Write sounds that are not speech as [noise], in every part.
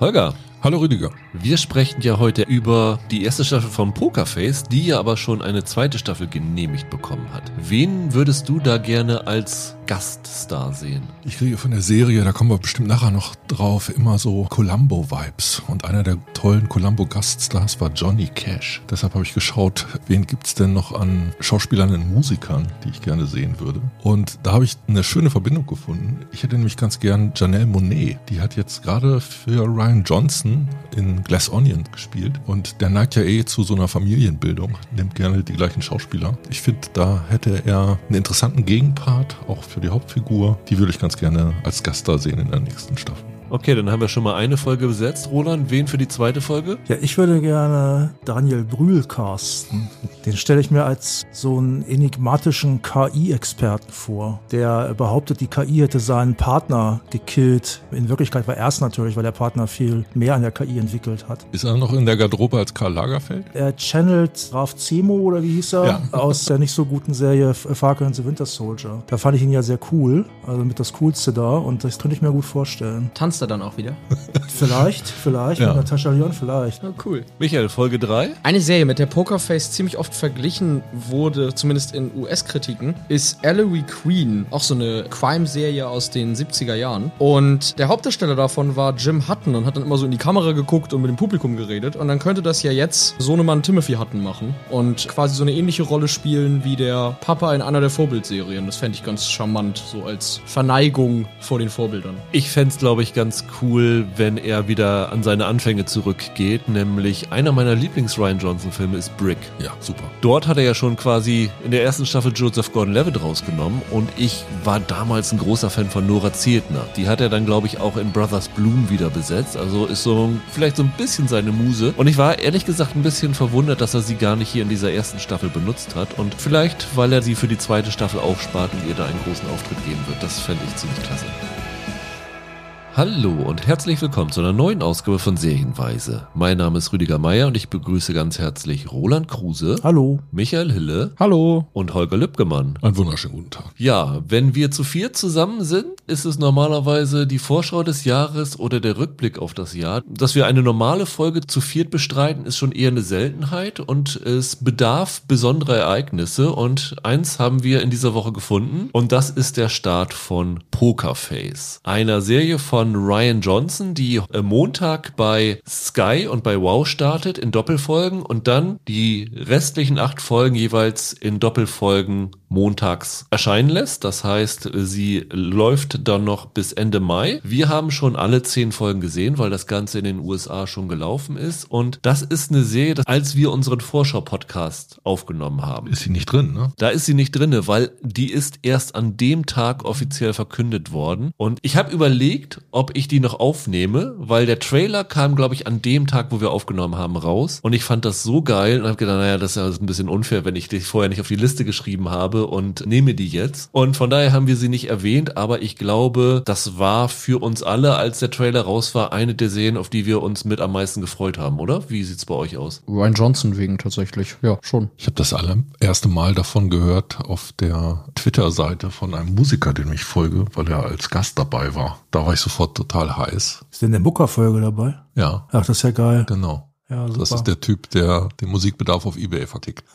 Holger, Hallo Rüdiger. wir sprechen ja heute über die erste Staffel von Pokerface, die ja aber schon eine zweite Staffel genehmigt bekommen hat. Wen würdest du da gerne als Gaststar sehen? Ich kriege von der Serie, da kommen wir bestimmt nachher noch drauf, immer so Columbo-Vibes. Und einer der tollen Columbo-Gaststars war Johnny Cash. Deshalb habe ich geschaut, wen gibt's denn noch an Schauspielern und Musikern, die ich gerne sehen würde. Und da habe ich eine schöne Verbindung gefunden. Ich hätte nämlich ganz gern Janelle Monet. Die hat jetzt gerade für Ryan Johnson in Glass Onion gespielt. Und der neigt ja eh zu so einer Familienbildung, nimmt gerne die gleichen Schauspieler. Ich finde, da hätte er einen interessanten Gegenpart, auch für die Hauptfigur. Die würde ich ganz gerne als Gast da sehen in der nächsten Staffel. Okay, dann haben wir schon mal eine Folge besetzt. Roland, wen für die zweite Folge? Ja, ich würde gerne Daniel Brühl casten. Den stelle ich mir als so einen enigmatischen KI-Experten vor, der behauptet, die KI hätte seinen Partner gekillt. In Wirklichkeit war er es natürlich, weil der Partner viel mehr an der KI entwickelt hat. Ist er noch in der Garderobe als Karl Lagerfeld? Er channelt Ralph Zemo oder wie hieß er Ja. [laughs] aus der nicht so guten Serie Falcon and the Winter Soldier. Da fand ich ihn ja sehr cool, also mit das Coolste da und das könnte ich mir gut vorstellen. Er dann auch wieder? [laughs] Vielleicht, vielleicht Ja. mit Natascha Lyon, vielleicht. Oh, cool. Michael, Folge 3? Eine Serie, mit der Pokerface ziemlich oft verglichen wurde, zumindest in US-Kritiken, ist Ellery Queen. Auch so eine Crime-Serie aus den 70er Jahren. Und der Hauptdarsteller davon war Jim Hutton und hat dann immer so in die Kamera geguckt und mit dem Publikum geredet. Und dann könnte das ja jetzt Sohnemann Timothy Hutton machen und quasi so eine ähnliche Rolle spielen wie der Papa in einer der Vorbildserien. Das fände ich ganz charmant, so als Verneigung vor den Vorbildern. Ich fänd's, glaube ich, ganz cool, wenn er wieder an seine Anfänge zurückgeht. Nämlich einer meiner Lieblings-Ryan Johnson-Filme ist Brick. Ja, super. Dort hat er ja schon quasi in der ersten Staffel Joseph Gordon-Levitt rausgenommen und ich war damals ein großer Fan von Nora Ziertner. Die hat er dann, glaube ich, auch in Brothers Bloom wieder besetzt. Also ist so vielleicht so ein bisschen seine Muse. Und ich war ehrlich gesagt ein bisschen verwundert, dass er sie gar nicht hier in dieser ersten Staffel benutzt hat. Und vielleicht, weil er sie für die zweite Staffel aufspart und ihr da einen großen Auftritt geben wird. Das fände ich ziemlich klasse. Hallo und herzlich willkommen zu einer neuen Ausgabe von Serienweise. Mein Name ist Rüdiger Meier und ich begrüße ganz herzlich Roland Kruse, Hallo. Michael Hille Hallo. und Holger Lübgemann. Einen wunderschönen guten Tag. Ja, wenn wir zu viert zusammen sind, ist es normalerweise die Vorschau des Jahres oder der Rückblick auf das Jahr. Dass wir eine normale Folge zu viert bestreiten, ist schon eher eine Seltenheit und es bedarf besonderer Ereignisse und eins haben wir in dieser Woche gefunden und das ist der Start von Pokerface, einer Serie von Ryan Johnson, die äh, Montag bei Sky und bei Wow startet in Doppelfolgen und dann die restlichen acht Folgen jeweils in Doppelfolgen montags erscheinen lässt. Das heißt, sie läuft dann noch bis Ende Mai. Wir haben schon alle zehn Folgen gesehen, weil das Ganze in den USA schon gelaufen ist. Und das ist eine Serie, das- als wir unseren Vorschau-Podcast aufgenommen haben. Ist sie nicht drin, ne? Da ist sie nicht drinne, weil die ist erst an dem Tag offiziell verkündet worden. Und ich habe überlegt, ob ich die noch aufnehme, weil der Trailer kam, glaube ich, an dem Tag, wo wir aufgenommen haben, raus. Und ich fand das so geil und habe gedacht, naja, das ist ja ein bisschen unfair, wenn ich dich vorher nicht auf die Liste geschrieben habe und nehme die jetzt. Und von daher haben wir sie nicht erwähnt, aber ich glaube, das war für uns alle, als der Trailer raus war, eine der Serien, auf die wir uns mit am meisten gefreut haben, oder? Wie sieht's bei euch aus? Ryan Johnson wegen tatsächlich. Ja, schon. Ich habe das allererste Mal davon gehört auf der Twitter-Seite von einem Musiker, dem ich folge, weil er als Gast dabei war. Da war ich sofort total heiß. Ist denn der Booker-Folge dabei? Ja, Ach, das ist ja geil. genau. Ja, super. Das ist der Typ, der den Musikbedarf auf Ebay vertickt. [laughs]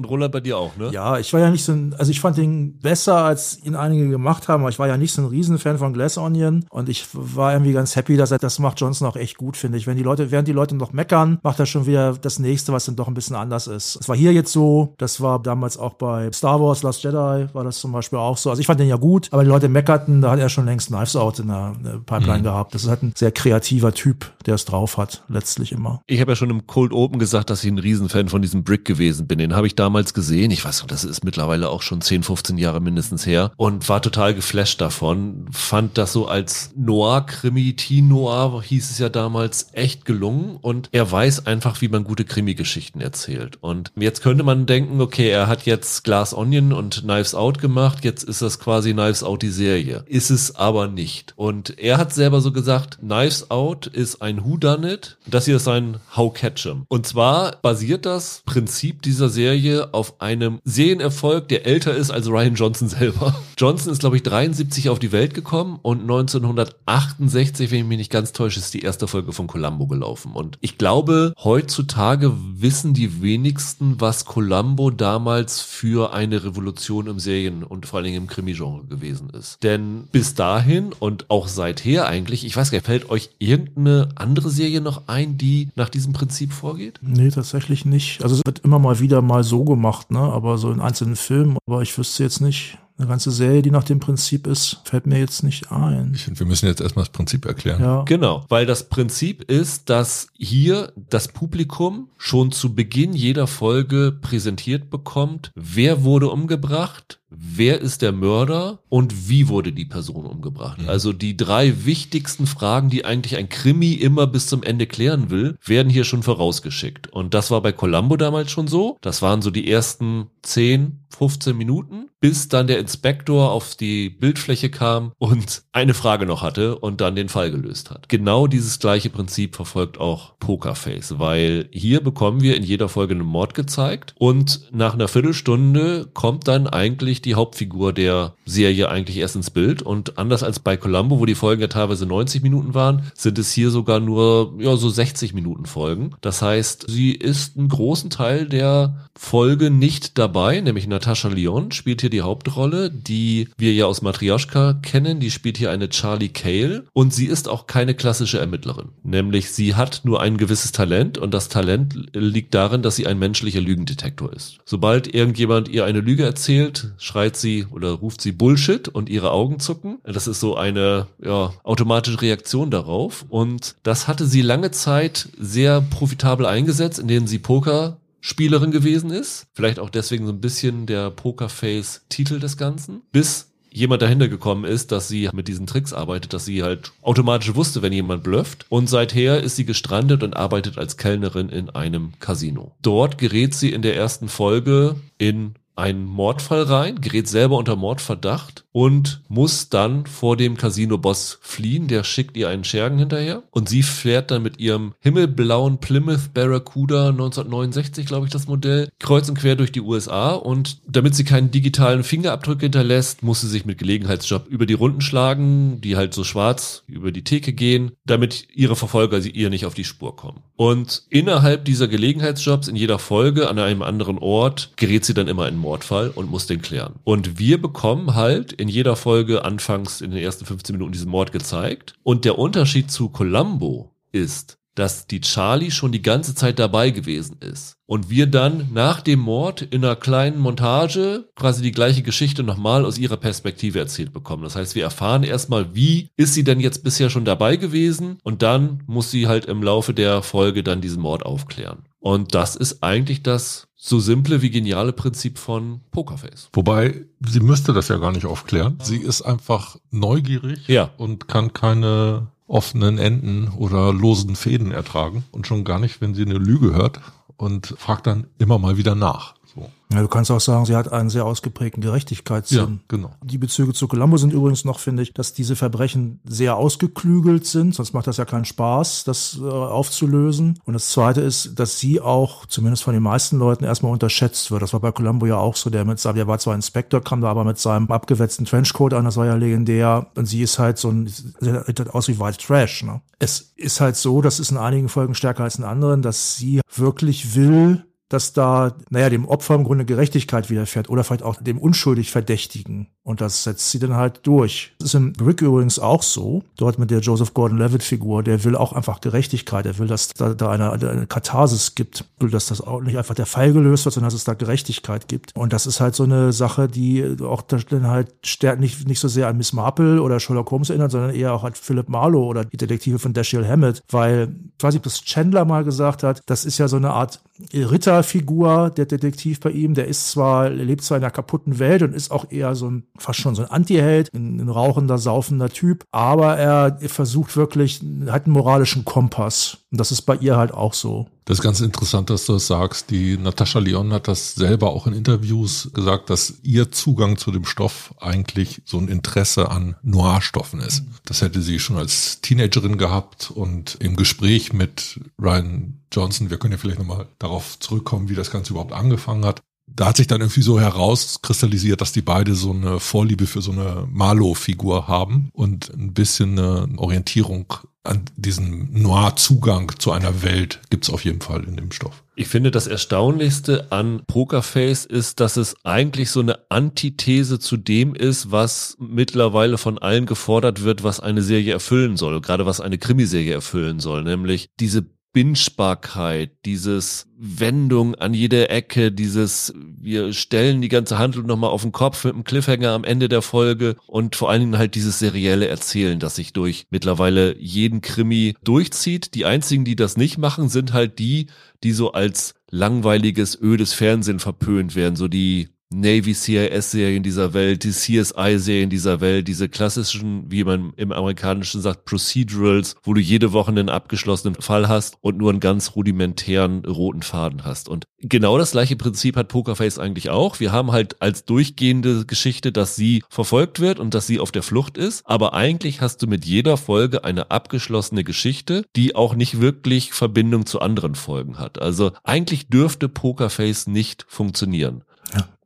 Und Roland bei dir auch, ne? Ja, ich war ja nicht so ein, also ich fand ihn besser, als ihn einige gemacht haben, aber ich war ja nicht so ein Riesenfan von Glass Onion und ich war irgendwie ganz happy, dass er, das macht Johnson auch echt gut, finde ich. Wenn die Leute, während die Leute noch meckern, macht er schon wieder das nächste, was dann doch ein bisschen anders ist. Es war hier jetzt so, das war damals auch bei Star Wars Last Jedi, war das zum Beispiel auch so. Also ich fand den ja gut, aber die Leute meckerten, da hat er schon längst Knives Out in der Pipeline gehabt. Das ist halt ein sehr kreativer Typ, der es drauf hat, letztlich immer. Ich habe ja schon im Cold Open gesagt, dass ich ein Riesenfan von diesem Brick gewesen bin. Den habe ich damals gesehen. Ich weiß nicht, das ist mittlerweile auch schon 10, 15 Jahre mindestens her und war total geflasht davon. Fand das so als Noir-Krimi, Teen-Noir hieß es ja damals, echt gelungen und er weiß einfach, wie man gute Krimi-Geschichten erzählt. Und jetzt könnte man denken, okay, er hat jetzt Glass Onion und Knives Out gemacht, jetzt ist das quasi Knives Out die Serie. Ist es aber nicht. Und er hat selber so gesagt, Knives Out ist ein Whodunit, das hier ist ein How Catch 'em. Und zwar basiert das Prinzip dieser Serie Serie auf einem Serienerfolg, der älter ist als Ryan Johnson selber. [laughs] Johnson ist, glaube ich, 73 auf die Welt gekommen und 1968, wenn ich mich nicht ganz täusche, ist die erste Folge von Columbo gelaufen. Und ich glaube, heutzutage wissen die wenigsten, was Columbo damals für eine Revolution im Serien- und vor allen Dingen im Krimi-Genre gewesen ist. Denn bis dahin und auch seither eigentlich, ich weiß gar nicht, fällt euch irgendeine andere Serie noch ein, die nach diesem Prinzip vorgeht? Nee, tatsächlich nicht. Also es wird immer mal wieder mal so gemacht, ne? Aber so in einzelnen Filmen. Aber ich wüsste jetzt nicht. Eine ganze Serie, die nach dem Prinzip ist, fällt mir jetzt nicht ein. Ich finde, wir müssen jetzt erstmal das Prinzip erklären. Ja. Genau, weil das Prinzip ist, dass hier das Publikum schon zu Beginn jeder Folge präsentiert bekommt, wer wurde umgebracht, wer ist der Mörder und wie wurde die Person umgebracht. Also die drei wichtigsten Fragen, die eigentlich ein Krimi immer bis zum Ende klären will, werden hier schon vorausgeschickt. Und das war bei Columbo damals schon so. Das waren so die ersten 10, 15 Minuten, bis dann der Inspektor auf die Bildfläche kam und eine Frage noch hatte und dann den Fall gelöst hat. Genau dieses gleiche Prinzip verfolgt auch Pokerface, weil hier bekommen wir in jeder Folge einen Mord gezeigt und nach einer Viertelstunde kommt dann eigentlich die Hauptfigur der Serie eigentlich erst ins Bild. Und anders als bei Columbo, wo die Folgen ja teilweise 90 Minuten waren, sind es hier sogar nur ja so 60 Minuten Folgen. Das heißt, sie ist einen großen Teil der Folge nicht dabei, nämlich Natascha Lyon spielt hier die Hauptrolle, die wir ja aus Matryoshka kennen, die spielt hier eine Charlie Cale und sie ist auch keine klassische Ermittlerin, nämlich sie hat nur ein gewisses Talent. Und das Talent liegt darin, dass sie ein menschlicher Lügendetektor ist. Sobald irgendjemand ihr eine Lüge erzählt, schreit sie oder ruft sie Bullshit und ihre Augen zucken. Das ist so eine ja, automatische Reaktion darauf und das hatte sie lange Zeit sehr profitabel eingesetzt, indem sie Poker Spielerin gewesen ist. Vielleicht auch deswegen so ein bisschen der Pokerface-Titel des Ganzen. Bis jemand dahinter gekommen ist, dass sie mit diesen Tricks arbeitet, dass sie halt automatisch wusste, wenn jemand blufft. Und seither ist sie gestrandet und arbeitet als Kellnerin in einem Casino. Dort gerät sie in der ersten Folge in einen Mordfall rein, gerät selber unter Mordverdacht und muss dann vor dem Casino-Boss fliehen. Der schickt ihr einen Schergen hinterher und sie fährt dann mit ihrem himmelblauen Plymouth Barracuda 1969, glaube ich, das Modell, kreuz und quer durch die USA und damit sie keinen digitalen Fingerabdruck hinterlässt, muss sie sich mit Gelegenheitsjob über die Runden schlagen, die halt so schwarz über die Theke gehen, damit ihre Verfolger sie ihr nicht auf die Spur kommen. Und innerhalb dieser Gelegenheitsjobs in jeder Folge an einem anderen Ort gerät sie dann immer in Mordfall und muss den klären. Und wir bekommen halt in jeder Folge anfangs in den ersten 15 Minuten diesen Mord gezeigt. Und der Unterschied zu Columbo ist, dass die Charlie schon die ganze Zeit dabei gewesen ist. Und wir dann nach dem Mord in einer kleinen Montage quasi die gleiche Geschichte nochmal aus ihrer Perspektive erzählt bekommen. Das heißt, wir erfahren erstmal, wie ist sie denn jetzt bisher schon dabei gewesen und dann muss sie halt im Laufe der Folge dann diesen Mord aufklären. Und das ist eigentlich das so simple wie geniale Prinzip von Pokerface. Wobei, sie müsste das ja gar nicht aufklären. Sie ist einfach neugierig Ja. und kann keine offenen Enden oder losen Fäden ertragen. Und schon gar nicht, wenn sie eine Lüge hört und fragt dann immer mal wieder nach. So. Ja, du kannst auch sagen, sie hat einen sehr ausgeprägten Gerechtigkeitssinn. Ja, genau. Die Bezüge zu Columbo sind übrigens noch, finde ich, dass diese Verbrechen sehr ausgeklügelt sind, sonst macht das ja keinen Spaß, das äh, aufzulösen. Und das Zweite ist, dass sie auch, zumindest von den meisten Leuten, erstmal unterschätzt wird. Das war bei Columbo ja auch so, der mit seinem, der war zwar Inspektor, kam da aber mit seinem abgewetzten Trenchcoat an, das war ja legendär. Und sie ist halt so ein, sieht halt aus wie White Trash. Ne? Es ist halt so, das ist in einigen Folgen stärker als in anderen, dass sie wirklich will, dass da, naja, dem Opfer im Grunde Gerechtigkeit widerfährt oder vielleicht auch dem unschuldig Verdächtigen. Und das setzt sie dann halt durch. Das ist in Brick übrigens auch so. Dort mit der Joseph Gordon-Levitt-Figur, der will auch einfach Gerechtigkeit. Er will, dass da, da eine, eine Katharsis gibt. Will, dass das auch nicht einfach der Fall gelöst wird, sondern dass es da Gerechtigkeit gibt. Und das ist halt so eine Sache, die auch dann halt stärkt nicht, nicht so sehr an Miss Marple oder Sherlock Holmes erinnert, sondern eher auch an Philip Marlowe oder die Detektive von Dashiell Hammett. Weil, ich weiß ob das Chandler mal gesagt hat, das ist ja so eine Art Ritterfigur, der Detektiv bei ihm, der ist zwar, lebt zwar in einer kaputten Welt und ist auch eher so ein, fast schon so ein Anti-Held, ein, ein rauchender, saufender Typ, aber er versucht wirklich, hat einen moralischen Kompass. Und das ist bei ihr halt auch so. Das ist ganz interessant, dass du das sagst. Die Natascha Leon hat das selber auch in Interviews gesagt, dass ihr Zugang zu dem Stoff eigentlich so ein Interesse an Noir-Stoffen ist. Das hätte sie schon als Teenagerin gehabt und im Gespräch mit Ryan Johnson, wir können ja vielleicht nochmal darauf zurückkommen, wie das Ganze überhaupt angefangen hat. Da hat sich dann irgendwie so herauskristallisiert, dass die beide so eine Vorliebe für so eine Marlow-Figur haben und ein bisschen eine Orientierung an diesen Noir-Zugang zu einer Welt gibt's auf jeden Fall in dem Stoff. Ich finde, das Erstaunlichste an Pokerface ist, dass es eigentlich so eine Antithese zu dem ist, was mittlerweile von allen gefordert wird, was eine Serie erfüllen soll, gerade was eine Krimiserie erfüllen soll, nämlich diese Bingebarkeit, dieses Wendung an jeder Ecke, dieses wir stellen die ganze Handlung nochmal auf den Kopf mit einem Cliffhanger am Ende der Folge und vor allen Dingen halt dieses serielle Erzählen, das sich durch mittlerweile jeden Krimi durchzieht. Die einzigen, die das nicht machen, sind halt die, die so als langweiliges, ödes Fernsehen verpönt werden, so die Navy CIS-Serien dieser Welt, die CSI-Serien dieser Welt, diese klassischen, wie man im Amerikanischen sagt, Procedurals, wo du jede Woche einen abgeschlossenen Fall hast und nur einen ganz rudimentären roten Faden hast. Und genau das gleiche Prinzip hat Pokerface eigentlich auch. Wir haben halt als durchgehende Geschichte, dass sie verfolgt wird und dass sie auf der Flucht ist. Aber eigentlich hast du mit jeder Folge eine abgeschlossene Geschichte, die auch nicht wirklich Verbindung zu anderen Folgen hat. Also eigentlich dürfte Pokerface nicht funktionieren.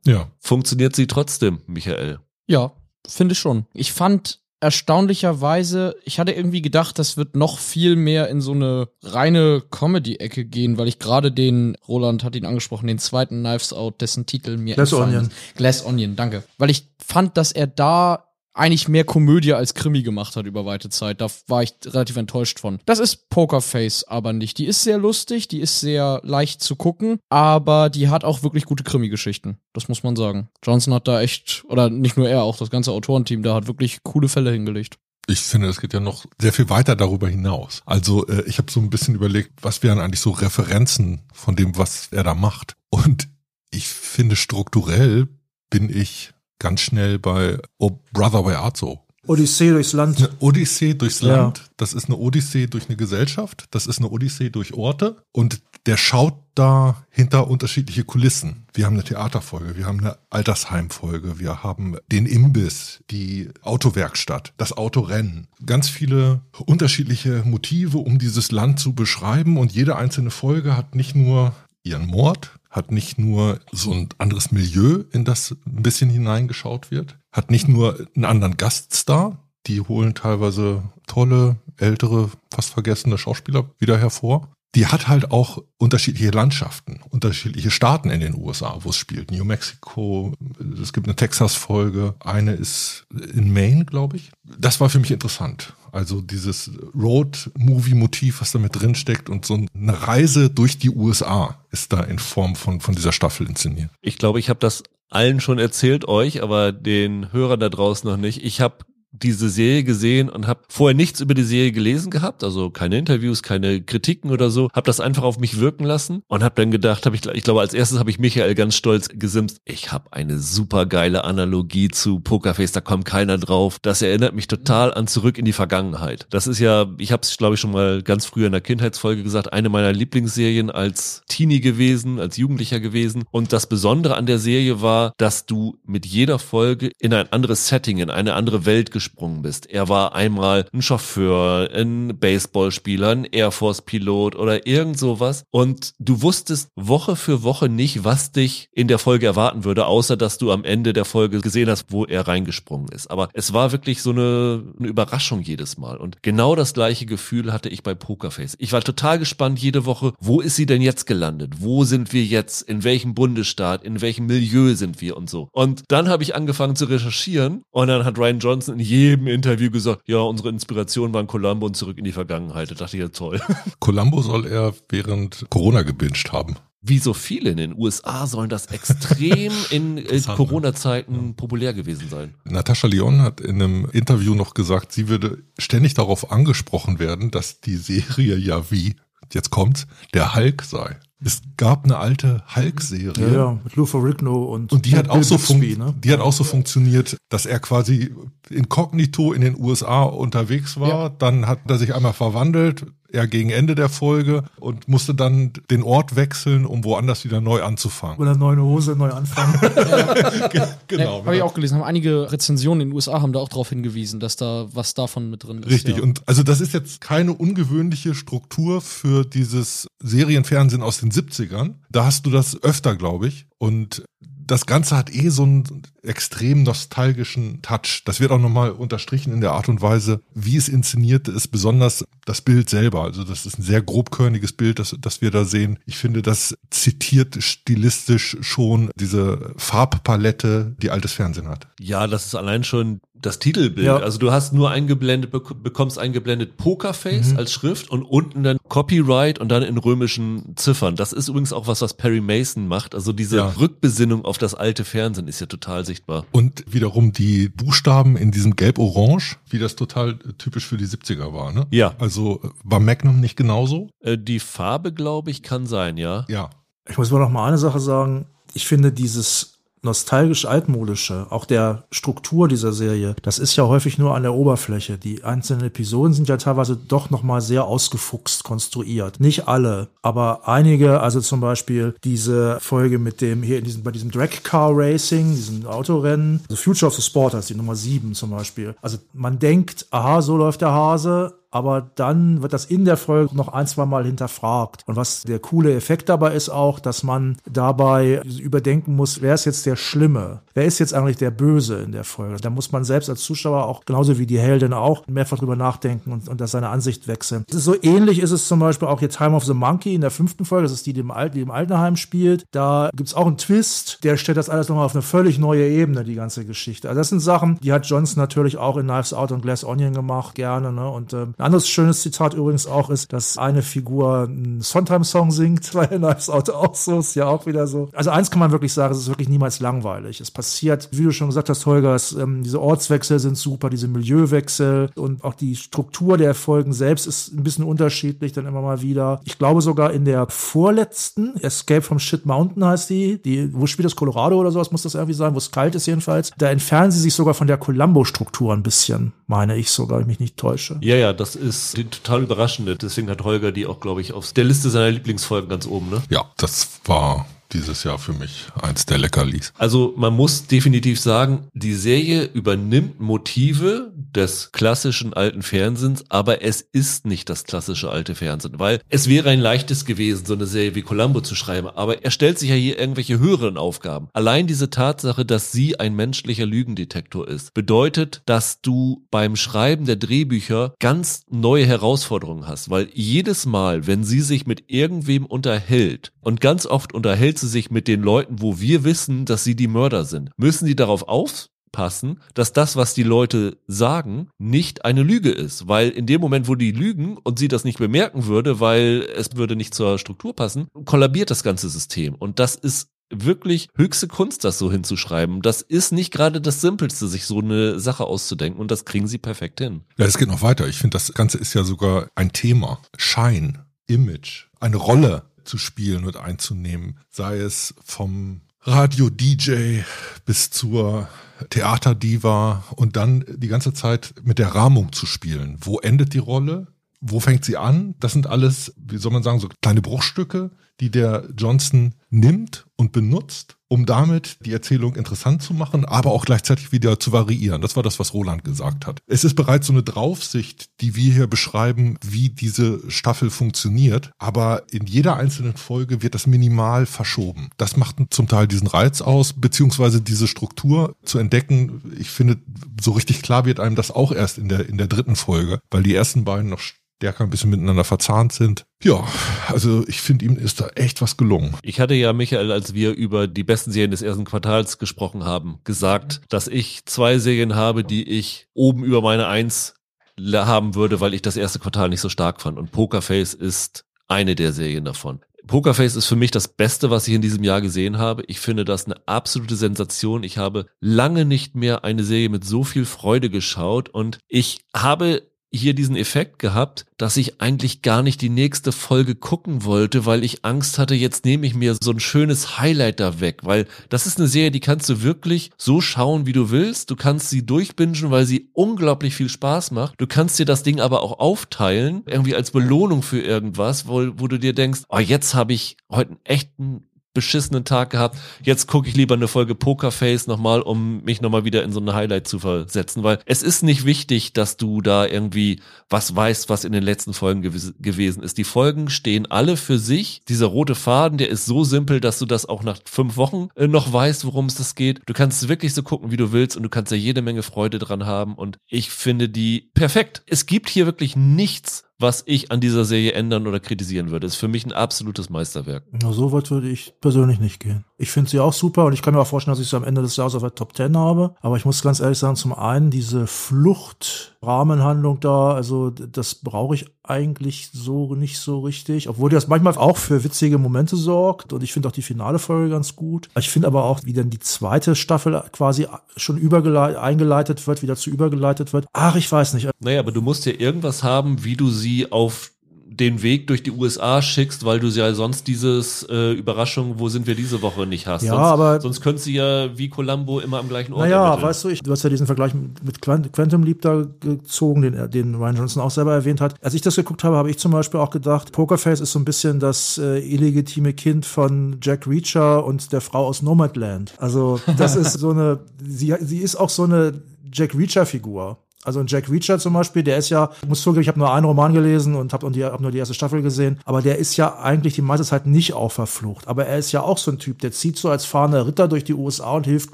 Ja. Funktioniert sie trotzdem, Michael? Ja, finde ich schon. Ich fand erstaunlicherweise, ich hatte irgendwie gedacht, das wird noch viel mehr in so eine reine Comedy-Ecke gehen, weil ich gerade den, Roland hat ihn angesprochen, den zweiten Knives Out, dessen Titel mir Glass entfallen Onion. ist. Glass Onion, danke. Weil ich fand, dass er da eigentlich mehr Komödie als Krimi gemacht hat über weite Zeit. Da war ich relativ enttäuscht von. Das ist Pokerface aber nicht. Die ist sehr lustig, die ist sehr leicht zu gucken, aber die hat auch wirklich gute Krimi-Geschichten. Das muss man sagen. Johnson hat da echt, oder nicht nur er, auch das ganze Autorenteam, da hat wirklich coole Fälle hingelegt. Ich finde, es geht ja noch sehr viel weiter darüber hinaus. Also äh, ich habe so ein bisschen überlegt, was wären eigentlich so Referenzen von dem, was er da macht. Und ich finde, strukturell bin ich ganz schnell bei Oh Brother Where Art So. Odyssee durchs Land. Eine Odyssee durchs Ja. Land. Das ist eine Odyssee durch eine Gesellschaft. Das ist eine Odyssee durch Orte. Und der schaut da hinter unterschiedliche Kulissen. Wir haben eine Theaterfolge, wir haben eine Altersheimfolge, wir haben den Imbiss, die Autowerkstatt, das Autorennen. Ganz viele unterschiedliche Motive, um dieses Land zu beschreiben. Und jede einzelne Folge hat nicht nur ihren Mord, hat nicht nur so ein anderes Milieu, in das ein bisschen hineingeschaut wird, hat nicht nur einen anderen Gaststar, die holen teilweise tolle, ältere, fast vergessene Schauspieler wieder hervor. Die hat halt auch unterschiedliche Landschaften, unterschiedliche Staaten in den USA, wo es spielt. New Mexico, es gibt eine Texas-Folge, eine ist in Maine, glaube ich. Das war für mich interessant. Also dieses Road-Movie-Motiv, was da mit drin steckt und so eine Reise durch die USA ist da in Form von, von dieser Staffel inszeniert. Ich glaube, ich habe das allen schon erzählt euch, aber den Hörern da draußen noch nicht. Ich habe diese Serie gesehen und habe vorher nichts über die Serie gelesen gehabt, also keine Interviews, keine Kritiken oder so, habe das einfach auf mich wirken lassen und habe dann gedacht, hab ich, ich glaube als erstes habe ich Michael ganz stolz gesimst, ich habe eine super geile Analogie zu Pokerface, da kommt keiner drauf. Das erinnert mich total an zurück in die Vergangenheit. Das ist ja, ich habe es glaube ich schon mal ganz früher in der Kindheitsfolge gesagt, eine meiner Lieblingsserien als Teenie gewesen, als Jugendlicher gewesen und das Besondere an der Serie war, dass du mit jeder Folge in ein anderes Setting, in eine andere Welt gesprungen bist. Er war einmal ein Chauffeur, ein Baseballspieler, ein Air Force Pilot oder irgend sowas und du wusstest Woche für Woche nicht, was dich in der Folge erwarten würde, außer dass du am Ende der Folge gesehen hast, wo er reingesprungen ist. Aber es war wirklich so eine, eine Überraschung jedes Mal und genau das gleiche Gefühl hatte ich bei Pokerface. Ich war total gespannt jede Woche, wo ist sie denn jetzt gelandet? Wo sind wir jetzt? In welchem Bundesstaat? In welchem Milieu sind wir und so? Und dann habe ich angefangen zu recherchieren und dann hat Ryan Johnson in jedem Interview gesagt, ja, unsere Inspiration waren Columbo und zurück in die Vergangenheit. Da dachte ich ja toll. [laughs] Columbo soll er während Corona gebinged haben. Wie so viele in den USA sollen das extrem [laughs] in äh, ne? Corona-Zeiten populär gewesen sein. Natascha Lyon hat in einem Interview noch gesagt, sie würde ständig darauf angesprochen werden, dass die Serie ja wie, jetzt kommt's, der Hulk sei. Es gab eine alte Hulk-Serie. Ja, ja, mit Lou Ferrigno und, Und die hat, auch so Bixby, ne? die hat auch so funktioniert, dass er quasi inkognito in den USA unterwegs war. Ja. Dann hat er sich einmal verwandelt, er gegen Ende der Folge und musste dann den Ort wechseln, um woanders wieder neu anzufangen. Oder neue Hose, neu anfangen. [laughs] genau. Habe ich auch gelesen, haben einige Rezensionen in den USA haben da auch darauf hingewiesen, dass da was davon mit drin ist. Richtig. Ja. Und also das ist jetzt keine ungewöhnliche Struktur für dieses Serienfernsehen aus den 70ern. Da hast du das öfter, glaube ich. Und das Ganze hat eh so einen extrem nostalgischen Touch. Das wird auch nochmal unterstrichen in der Art und Weise, wie es inszeniert ist, besonders das Bild selber. Also das ist ein sehr grobkörniges Bild, das, das wir da sehen. Ich finde, das zitiert stilistisch schon diese Farbpalette, die altes Fernsehen hat. Ja, das ist allein schon das Titelbild. Ja. Also du hast nur eingeblendet, bekommst eingeblendet Pokerface mhm. als Schrift und unten dann Copyright und dann in römischen Ziffern. Das ist übrigens auch was, was Perry Mason macht. Also diese ja. Rückbesinnung auf das alte Fernsehen ist ja total sichtbar. Und wiederum die Buchstaben in diesem Gelb-Orange, wie das total typisch für die 70er war, ne? Ja. Also war Magnum nicht genauso? Äh, die Farbe, glaube ich, kann sein, ja. Ja. Ich muss mal noch mal eine Sache sagen. Ich finde dieses nostalgisch altmodische, auch der Struktur dieser Serie, das ist ja häufig nur an der Oberfläche. Die einzelnen Episoden sind ja teilweise doch nochmal sehr ausgefuchst konstruiert. Nicht alle, aber einige, also zum Beispiel diese Folge mit dem, hier in diesem, bei diesem Drag Car Racing, diesem Autorennen, The Future of the Sport heißt die Nummer 7 zum Beispiel. Also man denkt, aha, so läuft der Hase, aber dann wird das in der Folge noch ein, zwei Mal hinterfragt. Und was der coole Effekt dabei ist auch, dass man dabei überdenken muss, wer ist jetzt der Schlimme? Wer ist jetzt eigentlich der Böse in der Folge? Da muss man selbst als Zuschauer auch, genauso wie die Heldin auch, mehrfach drüber nachdenken und, und das seine Ansicht wechseln. So ähnlich ist es zum Beispiel auch jetzt Time of the Monkey in der fünften Folge, das ist die, die im, Al die im Altenheim spielt. Da gibt's auch einen Twist, der stellt das alles nochmal auf eine völlig neue Ebene, die ganze Geschichte. Also das sind Sachen, die hat Johnson natürlich auch in Knives Out und Glass Onion gemacht, gerne. Ne? Und ähm, anderes schönes Zitat übrigens auch ist, dass eine Figur einen Sondheim-Song singt, bei Knives Out auch so, ist ja auch wieder so. Also eins kann man wirklich sagen, es ist wirklich niemals langweilig. Es passiert, wie du schon gesagt hast, Holger, es, ähm, diese Ortswechsel sind super, diese Milieuwechsel und auch die Struktur der Folgen selbst ist ein bisschen unterschiedlich dann immer mal wieder. Ich glaube sogar in der vorletzten, Escape from Shit Mountain heißt die, die, wo spielt das Colorado oder sowas, muss das irgendwie sein, wo es kalt ist jedenfalls. Da entfernen sie sich sogar von der Columbo-Struktur ein bisschen, meine ich sogar, wenn ich mich nicht täusche. Ja, ja, das ist die total überraschende. Deswegen hat Holger die auch, glaube ich, auf der Liste seiner Lieblingsfolgen ganz oben, ne? Ja, das war dieses Jahr für mich eins der Leckerlis. Also man muss definitiv sagen, die Serie übernimmt Motive des klassischen alten Fernsehens, aber es ist nicht das klassische alte Fernsehen, weil es wäre ein leichtes gewesen, so eine Serie wie Columbo zu schreiben, aber er stellt sich ja hier irgendwelche höheren Aufgaben. Allein diese Tatsache, dass sie ein menschlicher Lügendetektor ist, bedeutet, dass du beim Schreiben der Drehbücher ganz neue Herausforderungen hast, weil jedes Mal, wenn sie sich mit irgendwem unterhält und ganz oft unterhält sie sich mit den Leuten, wo wir wissen, dass sie die Mörder sind, müssen sie darauf auf aufpassen, dass das, was die Leute sagen, nicht eine Lüge ist. Weil in dem Moment, wo die lügen und sie das nicht bemerken würde, weil es würde nicht zur Struktur passen, kollabiert das ganze System. Und das ist wirklich höchste Kunst, das so hinzuschreiben. Das ist nicht gerade das Simpelste, sich so eine Sache auszudenken und das kriegen sie perfekt hin. Ja, es geht noch weiter. Ich finde, das Ganze ist ja sogar ein Thema. Schein, Image, eine Rolle zu spielen und einzunehmen. Sei es vom Radio-DJ bis zur Theaterdiva und dann die ganze Zeit mit der Rahmung zu spielen. Wo endet die Rolle? Wo fängt sie an? Das sind alles, wie soll man sagen, so kleine Bruchstücke, die der Johnson nimmt und benutzt, um damit die Erzählung interessant zu machen, aber auch gleichzeitig wieder zu variieren. Das war das, was Roland gesagt hat. Es ist bereits so eine Draufsicht, die wir hier beschreiben, wie diese Staffel funktioniert, aber in jeder einzelnen Folge wird das minimal verschoben. Das macht zum Teil diesen Reiz aus, beziehungsweise diese Struktur zu entdecken. Ich finde, so richtig klar wird einem das auch erst in der, in der dritten Folge, weil die ersten beiden noch stärker ein bisschen miteinander verzahnt sind. Ja, also ich finde, ihm ist da echt was gelungen. Ich hatte ja, Michael, als wir über die besten Serien des ersten Quartals gesprochen haben, gesagt, dass ich zwei Serien habe, die ich oben über meine Eins haben würde, weil ich das erste Quartal nicht so stark fand. Und Pokerface ist eine der Serien davon. Pokerface ist für mich das Beste, was ich in diesem Jahr gesehen habe. Ich finde das eine absolute Sensation. Ich habe lange nicht mehr eine Serie mit so viel Freude geschaut und ich habe hier diesen Effekt gehabt, dass ich eigentlich gar nicht die nächste Folge gucken wollte, weil ich Angst hatte, jetzt nehme ich mir so ein schönes Highlight da weg, weil das ist eine Serie, die kannst du wirklich so schauen, wie du willst. Du kannst sie durchbingen, weil sie unglaublich viel Spaß macht. Du kannst dir das Ding aber auch aufteilen, irgendwie als Belohnung für irgendwas, wo, wo du dir denkst, oh, jetzt habe ich heute einen echten beschissenen Tag gehabt. Jetzt gucke ich lieber eine Folge Pokerface nochmal, um mich nochmal wieder in so eine Highlight zu versetzen, weil es ist nicht wichtig, dass du da irgendwie was weißt, was in den letzten Folgen gew gewesen ist. Die Folgen stehen alle für sich. Dieser rote Faden, der ist so simpel, dass du das auch nach fünf Wochen äh, noch weißt, worum es das geht. Du kannst wirklich so gucken, wie du willst und du kannst ja jede Menge Freude dran haben und ich finde die perfekt. Es gibt hier wirklich nichts, was ich an dieser Serie ändern oder kritisieren würde. ist für mich ein absolutes Meisterwerk. Na, so weit würde ich persönlich nicht gehen. Ich finde sie auch super und ich kann mir auch vorstellen, dass ich sie am Ende des Jahres auf der Top 10 habe. Aber ich muss ganz ehrlich sagen, zum einen diese Fluchtrahmenhandlung da, also das brauche ich eigentlich so nicht so richtig. Obwohl das manchmal auch für witzige Momente sorgt und ich finde auch die finale Folge ganz gut. Ich finde aber auch, wie dann die zweite Staffel quasi schon eingeleitet wird, wieder zu übergeleitet wird. Ach, ich weiß nicht. Naja, aber du musst ja irgendwas haben, wie du sie auf den Weg durch die USA schickst, weil du ja sonst dieses äh, Überraschung, wo sind wir diese Woche nicht hast. Ja, sonst, aber sonst könntest du ja wie Columbo immer am gleichen Ort Naja, ermitteln. weißt du, ich, du hast ja diesen Vergleich mit Quantum Leap da gezogen, den, den Ryan Johnson auch selber erwähnt hat. Als ich das geguckt habe, habe ich zum Beispiel auch gedacht, Pokerface ist so ein bisschen das äh, illegitime Kind von Jack Reacher und der Frau aus Nomadland. Also das [laughs] ist so eine, sie, sie ist auch so eine Jack Reacher-Figur. Also ein Jack Reacher zum Beispiel, der ist ja, ich muss zugeben, ich habe nur einen Roman gelesen und habe hab nur die erste Staffel gesehen, aber der ist ja eigentlich die meiste Zeit nicht auch verflucht. Aber er ist ja auch so ein Typ, der zieht so als fahrender Ritter durch die USA und hilft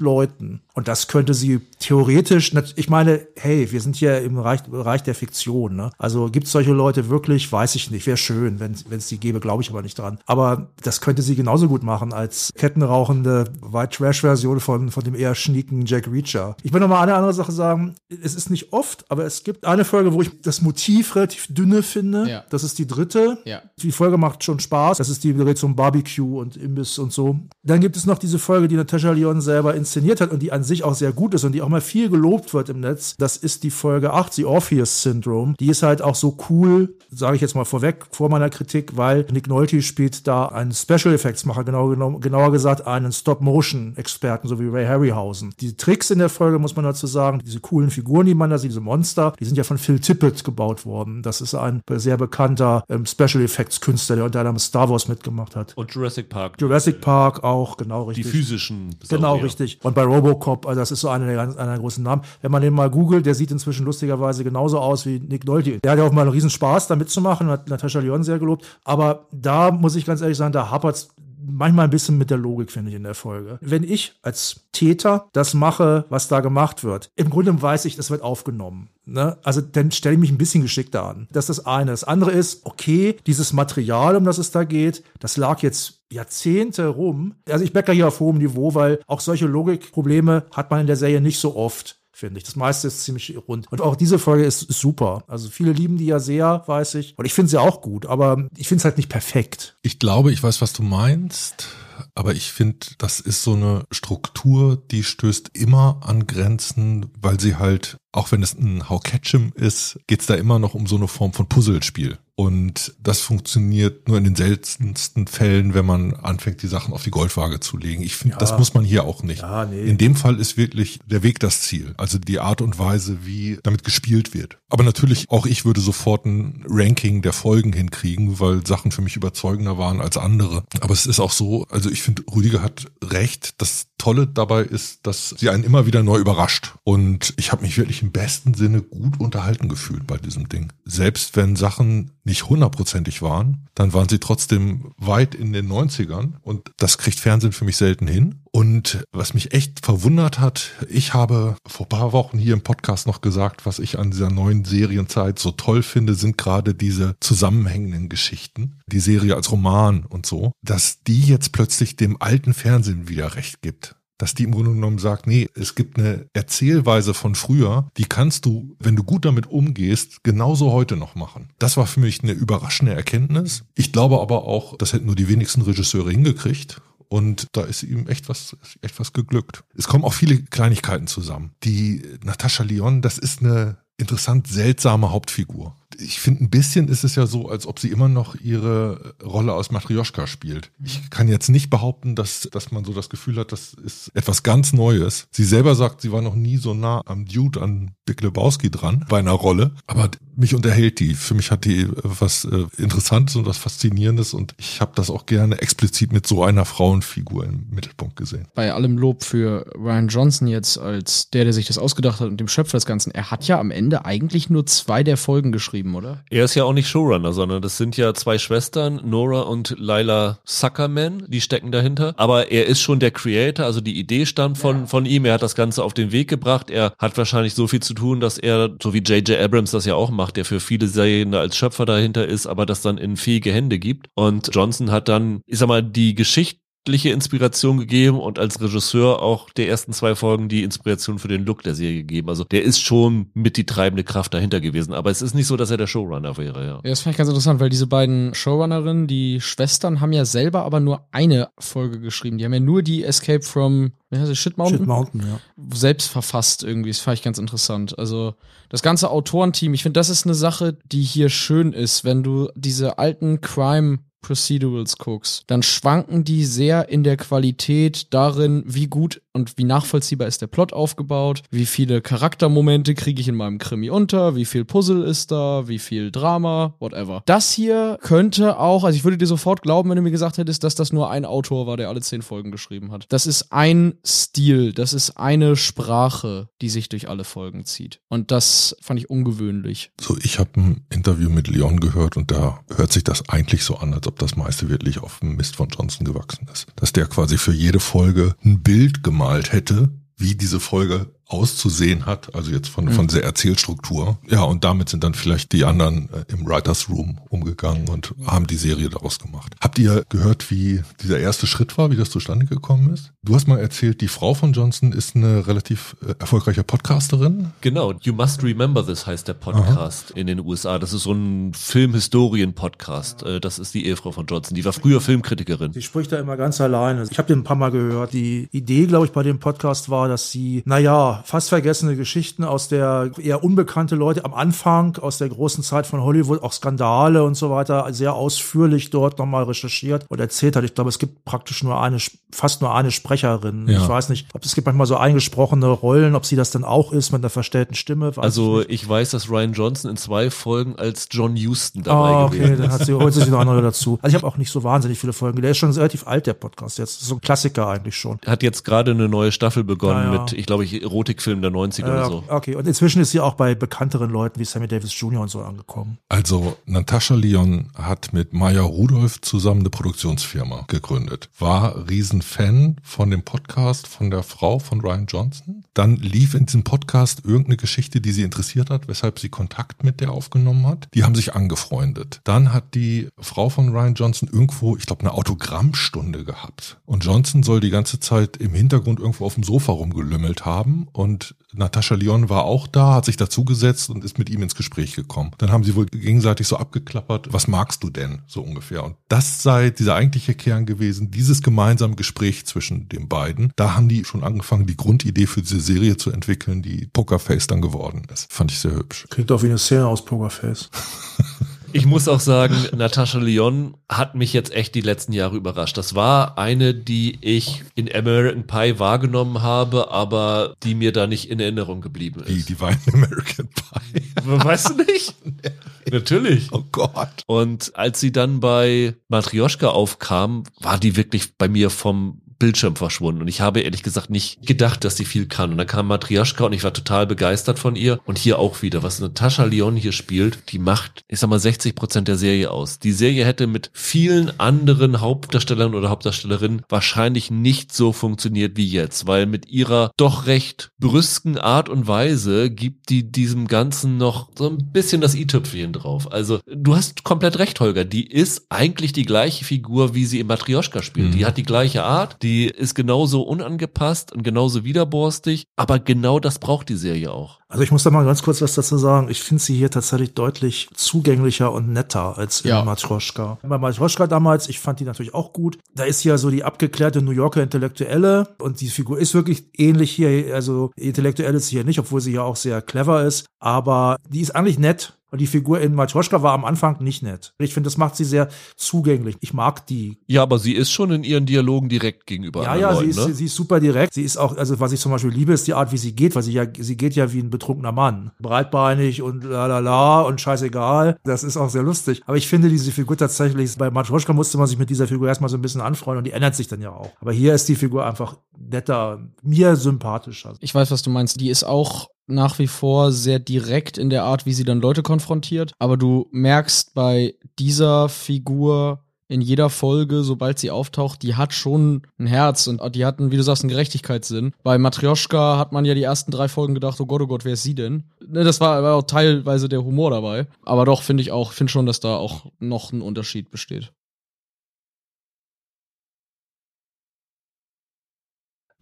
Leuten. Und das könnte sie theoretisch, ich meine, hey, wir sind hier im Bereich, Bereich der Fiktion. Ne? Also gibt es solche Leute wirklich? Weiß ich nicht. Wäre schön, wenn es die gäbe, glaube ich aber nicht dran. Aber das könnte sie genauso gut machen als kettenrauchende White Trash-Version von, von dem eher schnieken Jack Reacher. Ich will noch mal eine andere Sache sagen. Es ist nicht oft, aber es gibt eine Folge, wo ich das Motiv relativ dünne finde. Ja. Das ist die dritte. Ja. Die Folge macht schon Spaß. Das ist die die zum Barbecue und Imbiss und so. Dann gibt es noch diese Folge, die Natascha Lyon selber inszeniert hat und die an sich auch sehr gut ist und die auch mal viel gelobt wird im Netz. Das ist die Folge 8, The Orpheus Syndrome. Die ist halt auch so cool, sage ich jetzt mal vorweg, vor meiner Kritik, weil Nick Nolte spielt da einen Special Effects Macher, genau, genau, genauer gesagt einen Stop-Motion-Experten, so wie Ray Harryhausen. Die Tricks in der Folge, muss man dazu sagen, diese coolen Figuren, die man da sieht, diese Monster, die sind ja von Phil Tippett gebaut worden. Das ist ein sehr bekannter ähm, Special Effects Künstler, der unter anderem Star Wars mitgemacht hat. Und Jurassic Park. Jurassic Park auch, genau Die richtig. physischen. Genau, richtig. Und bei Robocop, also das ist so einer der, einer der großen Namen. Wenn man den mal googelt, der sieht inzwischen lustigerweise genauso aus wie Nick Nolte. Der hat ja auch mal einen riesen Spaß, da mitzumachen, hat Natascha Lyon sehr gelobt. Aber da muss ich ganz ehrlich sagen, da hapert's manchmal ein bisschen mit der Logik, finde ich, in der Folge. Wenn ich als Täter das mache, was da gemacht wird, im Grunde weiß ich, das wird aufgenommen. Ne? Also dann stelle ich mich ein bisschen geschickter an. Das ist das eine. Das andere ist, okay, dieses Material, um das es da geht, das lag jetzt Jahrzehnte rum. Also ich meckere hier auf hohem Niveau, weil auch solche Logikprobleme hat man in der Serie nicht so oft finde ich. Das meiste ist ziemlich rund. Und auch diese Folge ist, ist super. Also viele lieben die ja sehr, weiß ich. Und ich finde sie auch gut, aber ich finde es halt nicht perfekt. Ich glaube, ich weiß, was du meinst. Aber ich finde, das ist so eine Struktur, die stößt immer an Grenzen, weil sie halt, auch wenn es ein How Catch 'em ist, geht's da immer noch um so eine Form von Puzzlespiel. Und das funktioniert nur in den seltensten Fällen, wenn man anfängt, die Sachen auf die Goldwaage zu legen. Ich finde, Ja. das muss man hier auch nicht. Ja, nee. In dem Fall ist wirklich der Weg das Ziel. Also die Art und Weise, wie damit gespielt wird. Aber natürlich, auch ich würde sofort ein Ranking der Folgen hinkriegen, weil Sachen für mich überzeugender waren als andere. Aber es ist auch so, also ich finde, Rüdiger hat recht. Das Tolle dabei ist, dass sie einen immer wieder neu überrascht. Und ich habe mich wirklich im besten Sinne gut unterhalten gefühlt bei diesem Ding. Selbst wenn Sachen nicht hundertprozentig waren, dann waren sie trotzdem weit in den 90ern und das kriegt Fernsehen für mich selten hin. Und was mich echt verwundert hat, ich habe vor paar Wochen hier im Podcast noch gesagt, was ich an dieser neuen Serienzeit so toll finde, sind gerade diese zusammenhängenden Geschichten, die Serie als Roman und so, dass die jetzt plötzlich dem alten Fernsehen wieder recht gibt dass die im Grunde genommen sagt, nee, es gibt eine Erzählweise von früher, die kannst du, wenn du gut damit umgehst, genauso heute noch machen. Das war für mich eine überraschende Erkenntnis. Ich glaube aber auch, das hätten nur die wenigsten Regisseure hingekriegt. Und da ist ihm echt was, echt was geglückt. Es kommen auch viele Kleinigkeiten zusammen. Die Natascha Lyon, das ist eine interessant seltsame Hauptfigur. Ich finde, ein bisschen ist es ja so, als ob sie immer noch ihre Rolle aus Matrioschka spielt. Ich kann jetzt nicht behaupten, dass, dass man so das Gefühl hat, das ist etwas ganz Neues. Sie selber sagt, sie war noch nie so nah am Dude, an Big Lebowski dran bei einer Rolle. Aber mich unterhält die. Für mich hat die was äh, Interessantes und was Faszinierendes und ich habe das auch gerne explizit mit so einer Frauenfigur im Mittelpunkt gesehen. Bei allem Lob für Ryan Johnson jetzt als der, der sich das ausgedacht hat und dem Schöpfer des Ganzen, er hat ja am Ende eigentlich nur zwei der Folgen geschrieben, oder? Er ist ja auch nicht Showrunner, sondern das sind ja zwei Schwestern, Nora und Lila Zuckerman, die stecken dahinter. Aber er ist schon der Creator, also die Idee stammt von, ja. von ihm. Er hat das Ganze auf den Weg gebracht. Er hat wahrscheinlich so viel zu tun, dass er, so wie J.J. Abrams das ja auch macht, der für viele Serien als Schöpfer dahinter ist, aber das dann in fähige Hände gibt. Und Johnson hat dann, ich sag mal, die Geschichte Inspiration gegeben und als Regisseur auch der ersten zwei Folgen die Inspiration für den Look der Serie gegeben. Also der ist schon mit die treibende Kraft dahinter gewesen. Aber es ist nicht so, dass er der Showrunner wäre, ja. Ja, das fand ich ganz interessant, weil diese beiden Showrunnerinnen, die Schwestern, haben ja selber aber nur eine Folge geschrieben. Die haben ja nur die Escape from, wie heißt es, Shit Mountain? Shit Mountain, ja. Selbst verfasst irgendwie. Das fand ich ganz interessant. Also das ganze Autorenteam, ich finde, das ist eine Sache, die hier schön ist, wenn du diese alten Crime Procedurals guckst, dann schwanken die sehr in der Qualität darin, wie gut und wie nachvollziehbar ist der Plot aufgebaut, wie viele Charaktermomente kriege ich in meinem Krimi unter, wie viel Puzzle ist da, wie viel Drama, whatever. Das hier könnte auch, also ich würde dir sofort glauben, wenn du mir gesagt hättest, dass das nur ein Autor war, der alle zehn Folgen geschrieben hat. Das ist ein Stil, das ist eine Sprache, die sich durch alle Folgen zieht. Und das fand ich ungewöhnlich. So, ich habe ein Interview mit Leon gehört und da hört sich das eigentlich so an, als ob das meiste wirklich auf dem Mist von Johnson gewachsen ist. Dass der quasi für jede Folge ein Bild gemalt hätte, wie diese Folge auszusehen hat, also jetzt von, von mhm. der Erzählstruktur. Ja, und damit sind dann vielleicht die anderen äh, im Writers Room umgegangen und haben die Serie daraus gemacht. Habt ihr gehört, wie dieser erste Schritt war, wie das zustande gekommen ist? Du hast mal erzählt, die Frau von Johnson ist eine relativ äh, erfolgreiche Podcasterin. Genau, You Must Remember This heißt der Podcast Aha. in den USA. Das ist so ein Filmhistorien-Podcast. Äh, das ist die Ehefrau von Johnson. Die war früher Filmkritikerin. Sie spricht da immer ganz alleine. Ich habe den ein paar Mal gehört. Die Idee, glaube ich, bei dem Podcast war, dass sie, naja, fast vergessene Geschichten aus der eher unbekannte Leute am Anfang, aus der großen Zeit von Hollywood, auch Skandale und so weiter, sehr ausführlich dort nochmal recherchiert und erzählt hat. Ich glaube, es gibt praktisch nur eine, fast nur eine Sprecherin. Ja. Ich weiß nicht, ob es gibt manchmal so eingesprochene Rollen, ob sie das dann auch ist mit einer verstellten Stimme. also ich, ich, weiß, dass Ryan Johnson in zwei Folgen als John Houston dabei ah, okay, gewesen dann hat sie, holt sich noch andere dazu. [laughs] Also ich habe auch nicht so wahnsinnig viele Folgen. Der ist schon relativ alt, der Podcast jetzt. So ein Klassiker eigentlich schon. Hat jetzt gerade eine neue Staffel begonnen ja, ja. mit, ich glaube, ich, Erotikfilm der 90er äh, oder so. Okay, und inzwischen ist sie auch bei bekannteren Leuten wie Sammy Davis Jr. und so angekommen. Also Natascha Leon hat mit Maya Rudolph zusammen eine Produktionsfirma gegründet. War Riesenfan von dem Podcast von der Frau von Ryan Johnson. Dann lief in diesem Podcast irgendeine Geschichte, die sie interessiert hat, weshalb sie Kontakt mit der aufgenommen hat. Die haben sich angefreundet. Dann hat die Frau von Ryan Johnson irgendwo, ich glaube, eine Autogrammstunde gehabt. Und Johnson soll die ganze Zeit im Hintergrund irgendwo auf dem Sofa rumgelümmelt haben und Natascha Lyon war auch da, hat sich dazugesetzt und ist mit ihm ins Gespräch gekommen. Dann haben sie wohl gegenseitig so abgeklappert, was magst du denn so ungefähr? Und das sei dieser eigentliche Kern gewesen, dieses gemeinsame Gespräch zwischen den beiden. Da haben die schon angefangen, die Grundidee für diese Serie zu entwickeln, die Pokerface dann geworden ist. Fand ich sehr hübsch. Klingt doch wie eine Szene aus Pokerface. [laughs] Ich muss auch sagen, Natascha Lyon hat mich jetzt echt die letzten Jahre überrascht. Das war eine, die ich in American Pie wahrgenommen habe, aber die mir da nicht in Erinnerung geblieben ist. Wie, die war in American Pie? Weißt du nicht? [laughs] Natürlich. Oh Gott. Und als sie dann bei Matrioschka aufkam, war die wirklich bei mir vom Bildschirm verschwunden. Und ich habe ehrlich gesagt nicht gedacht, dass sie viel kann. Und dann kam Matrioschka und ich war total begeistert von ihr. Und hier auch wieder, was Natascha Lyon hier spielt, die macht, ich sag mal, 60 Prozent der Serie aus. Die Serie hätte mit vielen anderen Hauptdarstellern oder Hauptdarstellerinnen wahrscheinlich nicht so funktioniert wie jetzt, weil mit ihrer doch recht brüsken Art und Weise gibt die diesem Ganzen noch so ein bisschen das i-Tüpfchen drauf. Also du hast komplett recht, Holger. Die ist eigentlich die gleiche Figur, wie sie im Matrioschka spielt. Mhm. Die hat die gleiche Art, die die ist genauso unangepasst und genauso widerborstig, aber genau das braucht die Serie auch. Also ich muss da mal ganz kurz was dazu sagen. Ich finde sie hier tatsächlich deutlich zugänglicher und netter als in ja. Matroschka. Bei Matroschka damals, ich fand die natürlich auch gut. Da ist ja so die abgeklärte New Yorker Intellektuelle und die Figur ist wirklich ähnlich hier. Also intellektuell ist sie hier nicht, obwohl sie ja auch sehr clever ist. Aber die ist eigentlich nett Und die Figur in Matroschka war am Anfang nicht nett. Ich finde, das macht sie sehr zugänglich. Ich mag die. Ja, aber sie ist schon in ihren Dialogen direkt gegenüber Ja, ja, Leuten, sie ist, ne? sie ist super direkt. Sie ist auch, also was ich zum Beispiel liebe, ist die Art, wie sie geht, weil sie ja, sie geht ja wie ein betrunkener Mann. Breitbeinig und la la la und scheißegal. Das ist auch sehr lustig. Aber ich finde diese Figur tatsächlich, bei Matroschka musste man sich mit dieser Figur erstmal so ein bisschen anfreunden und die ändert sich dann ja auch. Aber hier ist die Figur einfach netter, mir sympathischer. Ich weiß, was du meinst. Die ist auch nach wie vor sehr direkt in der Art, wie sie dann Leute konfrontiert. Aber du merkst bei dieser Figur in jeder Folge, sobald sie auftaucht, die hat schon ein Herz und die hat, einen, wie du sagst, einen Gerechtigkeitssinn. Bei Matryoshka hat man ja die ersten drei Folgen gedacht, oh Gott, oh Gott, wer ist sie denn? Ne, Das war, war auch teilweise der Humor dabei. Aber doch, finde ich auch, finde schon, dass da auch noch ein Unterschied besteht.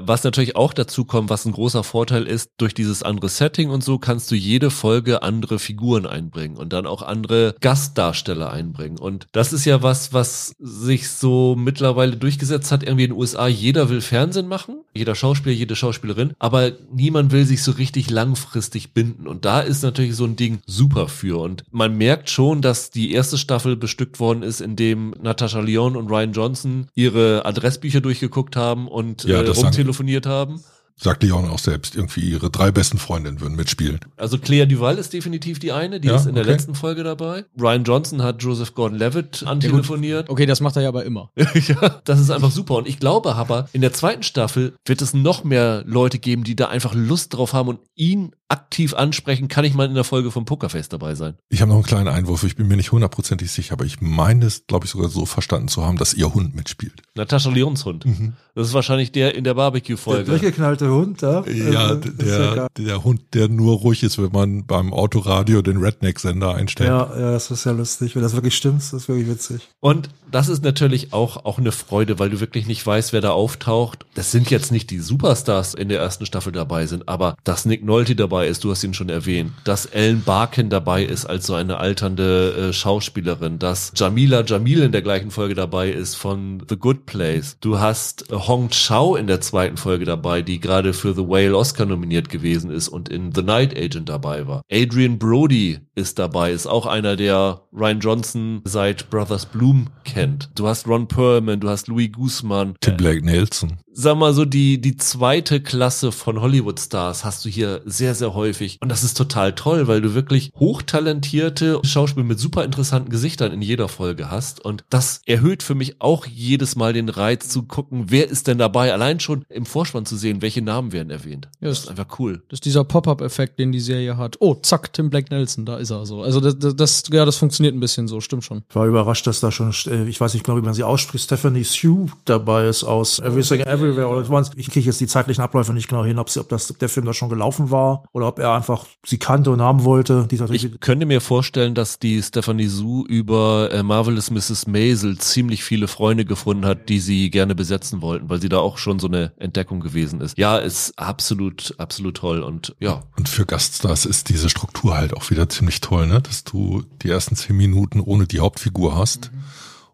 Was natürlich auch dazu kommt, was ein großer Vorteil ist, durch dieses andere Setting und so kannst du jede Folge andere Figuren einbringen und dann auch andere Gastdarsteller einbringen. Und das ist ja was, was sich so mittlerweile durchgesetzt hat, irgendwie in den USA. Jeder will Fernsehen machen, jeder Schauspieler, jede Schauspielerin, aber niemand will sich so richtig langfristig binden. Und da ist natürlich so ein Ding super für. Und man merkt schon, dass die erste Staffel bestückt worden ist, indem Natascha Lyon und Ryan Johnson ihre Adressbücher durchgeguckt haben und Ja, äh, rumtelefoniert haben. Sagt Leon auch selbst, irgendwie ihre drei besten Freundinnen würden mitspielen. Also Claire Duval ist definitiv die eine, die Ja, ist in der okay. letzten Folge dabei. Ryan Johnson hat Joseph Gordon-Levitt antelefoniert. Okay, das macht er ja aber immer. [laughs] ja, das ist einfach super. Und ich glaube aber, in der zweiten Staffel wird es noch mehr Leute geben, die da einfach Lust drauf haben und ihn aktiv ansprechen. Kann ich mal in der Folge vom Pokerface dabei sein? Ich habe noch einen kleinen Einwurf, ich bin mir nicht hundertprozentig sicher, aber ich meine es, glaube ich, sogar so verstanden zu haben, dass ihr Hund mitspielt. Natascha Leons Hund. Das ist wahrscheinlich der in der Der Barbecue-Folge. Hund, ja. Ja, Also, das ist ja der, geil. der Hund, der nur ruhig ist, wenn man beim Autoradio den Redneck-Sender einstellt. Ja, ja, das ist ja lustig. Wenn das wirklich stimmt, das ist wirklich witzig. Und das ist natürlich auch, auch eine Freude, weil du wirklich nicht weißt, wer da auftaucht. Das sind jetzt nicht die Superstars in der ersten Staffel dabei sind, aber dass Nick Nolte dabei ist, du hast ihn schon erwähnt, dass Ellen Barkin dabei ist als so eine alternde äh, Schauspielerin, dass Jamila Jamil in der gleichen Folge dabei ist von The Good Place. Du hast äh, Hong Chao in der zweiten Folge dabei, die gerade für The Whale Oscar nominiert gewesen ist und in The Night Agent dabei war. Adrian Brody ist dabei, ist auch einer, der Ryan Johnson seit Brothers Bloom kennt. Du hast Ron Perlman, du hast Louis Guzman. Tim Blake Nelson. Sag mal so, die, die zweite Klasse von Hollywood-Stars hast du hier sehr, sehr häufig. Und das ist total toll, weil du wirklich hochtalentierte Schauspieler mit super interessanten Gesichtern in jeder Folge hast. Und das erhöht für mich auch jedes Mal den Reiz zu gucken, wer ist denn dabei? Allein schon im Vorspann zu sehen, welche Namen werden erwähnt. Ja, das ist einfach cool. Das ist dieser Pop-Up-Effekt, den die Serie hat. Oh, zack, Tim Black Nelson, da ist er so. Also das, das, ja, das funktioniert ein bisschen so, stimmt schon. Ich war überrascht, dass da schon, äh, ich weiß nicht genau, wie man sie ausspricht, Stephanie Sue dabei ist aus Everything Everywhere All at Once. Ich kriege jetzt die zeitlichen Abläufe nicht genau hin, ob, sie, ob, das, ob der Film da schon gelaufen war oder ob er einfach sie kannte und haben wollte. Die ist natürlich Ich könnte mir vorstellen, dass die Stephanie Su über äh, Marvelous Mrs. Maisel ziemlich viele Freunde gefunden hat, die sie gerne besetzen wollten, weil sie da auch schon so eine Entdeckung gewesen ist. Ja, ist absolut, absolut toll und ja. Und für Gaststars ist diese Struktur halt auch wieder ziemlich toll, ne? dass du die ersten zehn Minuten ohne die Hauptfigur hast.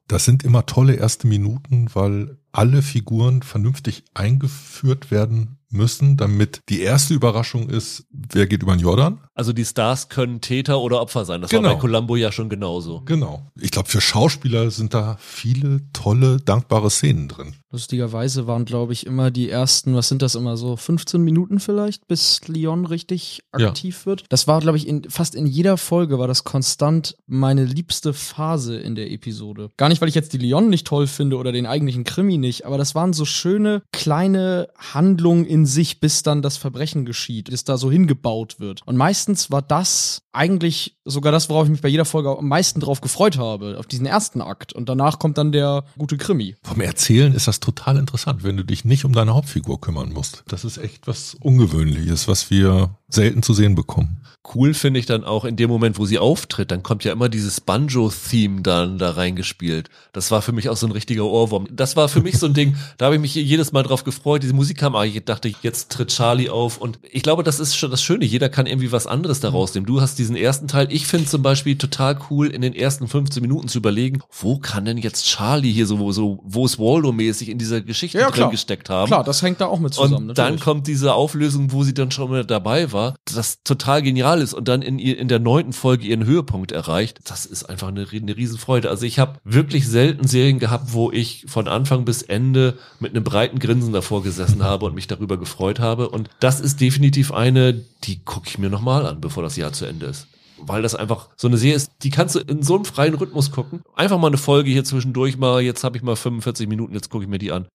Das sind immer tolle erste Minuten, weil alle Figuren vernünftig eingeführt werden müssen, damit die erste Überraschung ist, wer geht über den Jordan? Also die Stars können Täter oder Opfer sein. Das war Genau. bei Columbo ja schon genauso. Genau. Ich glaube, für Schauspieler sind da viele tolle, dankbare Szenen drin. Lustigerweise waren, glaube ich, immer die ersten, was sind das immer so, 15 Minuten vielleicht, bis Leon richtig Ja. aktiv wird. Das war, glaube ich, in, fast in jeder Folge war das konstant meine liebste Phase in der Episode. Gar nicht, weil ich jetzt die Leon nicht toll finde oder den eigentlichen Krimi nicht, aber das waren so schöne kleine Handlungen in sich, bis dann das Verbrechen geschieht, bis da so hingebaut wird. Und meistens war das eigentlich sogar das, worauf ich mich bei jeder Folge am meisten drauf gefreut habe, auf diesen ersten Akt. Und danach kommt dann der gute Krimi. Vom Erzählen ist das total interessant, wenn du dich nicht um deine Hauptfigur kümmern musst. Das ist echt was Ungewöhnliches, was wir selten zu sehen bekommen. Cool finde ich dann auch in dem Moment, wo sie auftritt, dann kommt ja immer dieses Banjo-Theme dann da reingespielt. Das war für mich auch so ein richtiger Ohrwurm. Das war für mich so ein Ding, da habe ich mich jedes Mal drauf gefreut. Diese Musik kam, ah, ich dachte, jetzt tritt Charlie auf. Und ich glaube, das ist schon das Schöne. Jeder kann irgendwie was anderes daraus nehmen. Du hast diesen ersten Teil. Ich finde zum Beispiel total cool, in den ersten 15 Minuten zu überlegen, wo kann denn jetzt Charlie hier so, so wo ist Waldo-mäßig in dieser Geschichte Ja, drin gesteckt haben. Klar, das hängt da auch mit zusammen. Und dann natürlich. kommt diese Auflösung, wo sie dann schon mal dabei war, das total genial ist und dann in, ihr, in der neunten Folge ihren Höhepunkt erreicht. Das ist einfach eine, eine Riesenfreude. Also ich habe wirklich selten Serien gehabt, wo ich von Anfang bis Ende mit einem breiten Grinsen davor gesessen [laughs] habe und mich darüber gefreut habe. Und das ist definitiv eine, die gucke ich mir nochmal an, bevor das Jahr zu Ende ist. Weil das einfach so eine Serie ist, die kannst du in so einem freien Rhythmus gucken. Einfach mal eine Folge hier zwischendurch mal, jetzt habe ich mal 45 Minuten, jetzt gucke ich mir die an.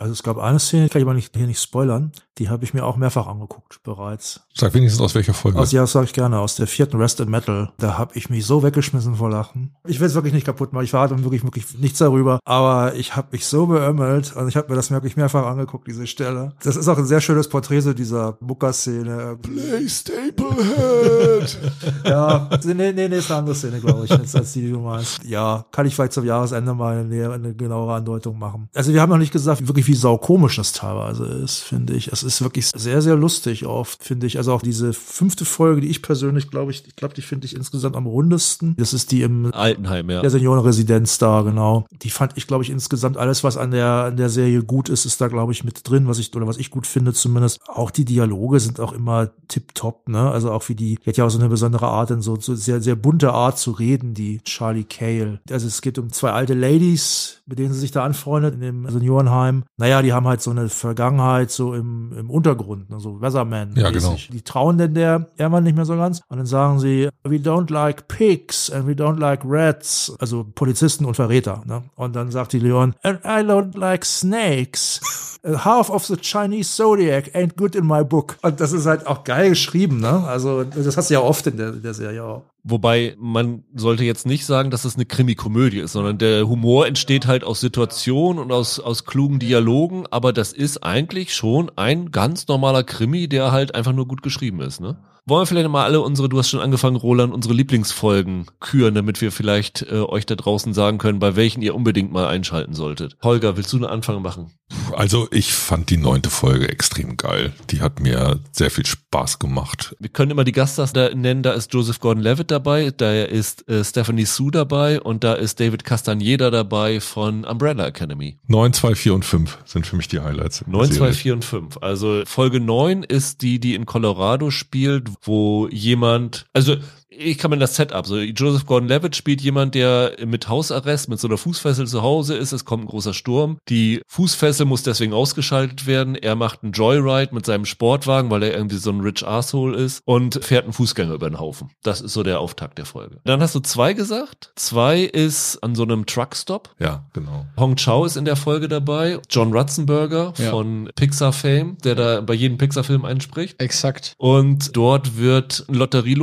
Also es gab eine Szene, kann ich aber nicht, hier nicht spoilern, die habe ich mir auch mehrfach angeguckt bereits. Sag wenigstens aus welcher Folge. Aus, ja, das sage ich gerne, aus der vierten Rest in Metal. Da habe ich mich so weggeschmissen vor Lachen. Ich will es wirklich nicht kaputt machen, ich verrate wirklich, wirklich nichts darüber, aber ich habe mich so beömmelt und ich habe mir das wirklich mehrfach angeguckt, diese Stelle. Das ist auch ein sehr schönes Porträt so dieser Booker-Szene. Play Staplehead. [laughs] Ja, nee, nee, nee, ist eine andere Szene, glaube ich, als, als die, die du meinst. Ja, kann ich vielleicht zum Jahresende mal eine, eine genauere Andeutung machen. Also wir haben noch nicht gesagt, wirklich wie saukomisch das teilweise ist, finde ich. Es ist wirklich sehr, sehr lustig oft, finde ich. Also auch diese fünfte Folge, die ich persönlich, glaube ich, ich glaube, die finde ich insgesamt am rundesten. Das ist die im Altenheim, ja. der Seniorenresidenz da, genau. Die fand ich, glaube ich, insgesamt alles, was an der, an der Serie gut ist, ist da, glaube ich, mit drin, was ich, oder was ich gut finde zumindest. Auch die Dialoge sind auch immer tipptopp, ne? Also auch wie die, die hat ja auch so eine besondere Art, in so, so sehr, sehr bunte Art zu reden, die Charlie Cale. Also es geht um zwei alte Ladies, mit denen sie sich da anfreundet in dem Seniorenheim. Naja, die haben halt so eine Vergangenheit so im, im Untergrund, ne? so Weatherman. Ja, genau. Die trauen denn der irgendwann nicht mehr so ganz. Und dann sagen sie, we don't like pigs and we don't like rats. Also Polizisten und Verräter. Ne? Und dann sagt die Leon, and I don't like snakes. [laughs] Half of the Chinese Zodiac ain't good in my book. Und das ist halt auch geil geschrieben, ne? Also, das hast du ja oft in der, in der Serie auch. Wobei man sollte jetzt nicht sagen, dass es eine Krimi-Komödie ist, sondern der Humor entsteht halt aus Situationen und aus, aus klugen Dialogen, aber das ist eigentlich schon ein ganz normaler Krimi, der halt einfach nur gut geschrieben ist, ne? Wollen wir vielleicht mal alle unsere, du hast schon angefangen, Roland, unsere Lieblingsfolgen küren, damit wir vielleicht äh, euch da draußen sagen können, bei welchen ihr unbedingt mal einschalten solltet. Holger, willst du einen Anfang machen? Also ich fand die neunte Folge extrem geil. Die hat mir sehr viel Spaß gemacht. Wir können immer die Gaststars da nennen, da ist Joseph Gordon-Levitt dabei, da ist äh, Stephanie Sue dabei und da ist David Castaneda dabei von Umbrella Academy. 9, 2, 4 und 5 sind für mich die Highlights. in der 9, 2, Serie. 4 und 5. Also Folge 9 ist die, die in Colorado spielt, wo jemand, also ich kann mir das Setup, so Joseph Gordon-Levitt spielt jemand, der mit Hausarrest, mit so einer Fußfessel zu Hause ist, es kommt ein großer Sturm, die Fußfessel muss deswegen ausgeschaltet werden, er macht einen Joyride mit seinem Sportwagen, weil er irgendwie so ein rich asshole ist und fährt einen Fußgänger über den Haufen. Das ist so der Auftakt der Folge. Dann hast du zwei gesagt, zwei ist an so einem Truckstop, Ja, genau. Hong Chow ist in der Folge dabei. John Ratzenberger Ja. von Pixar Fame, der da bei jedem Pixar-Film einspricht. Exakt. Und dort wird Lotterie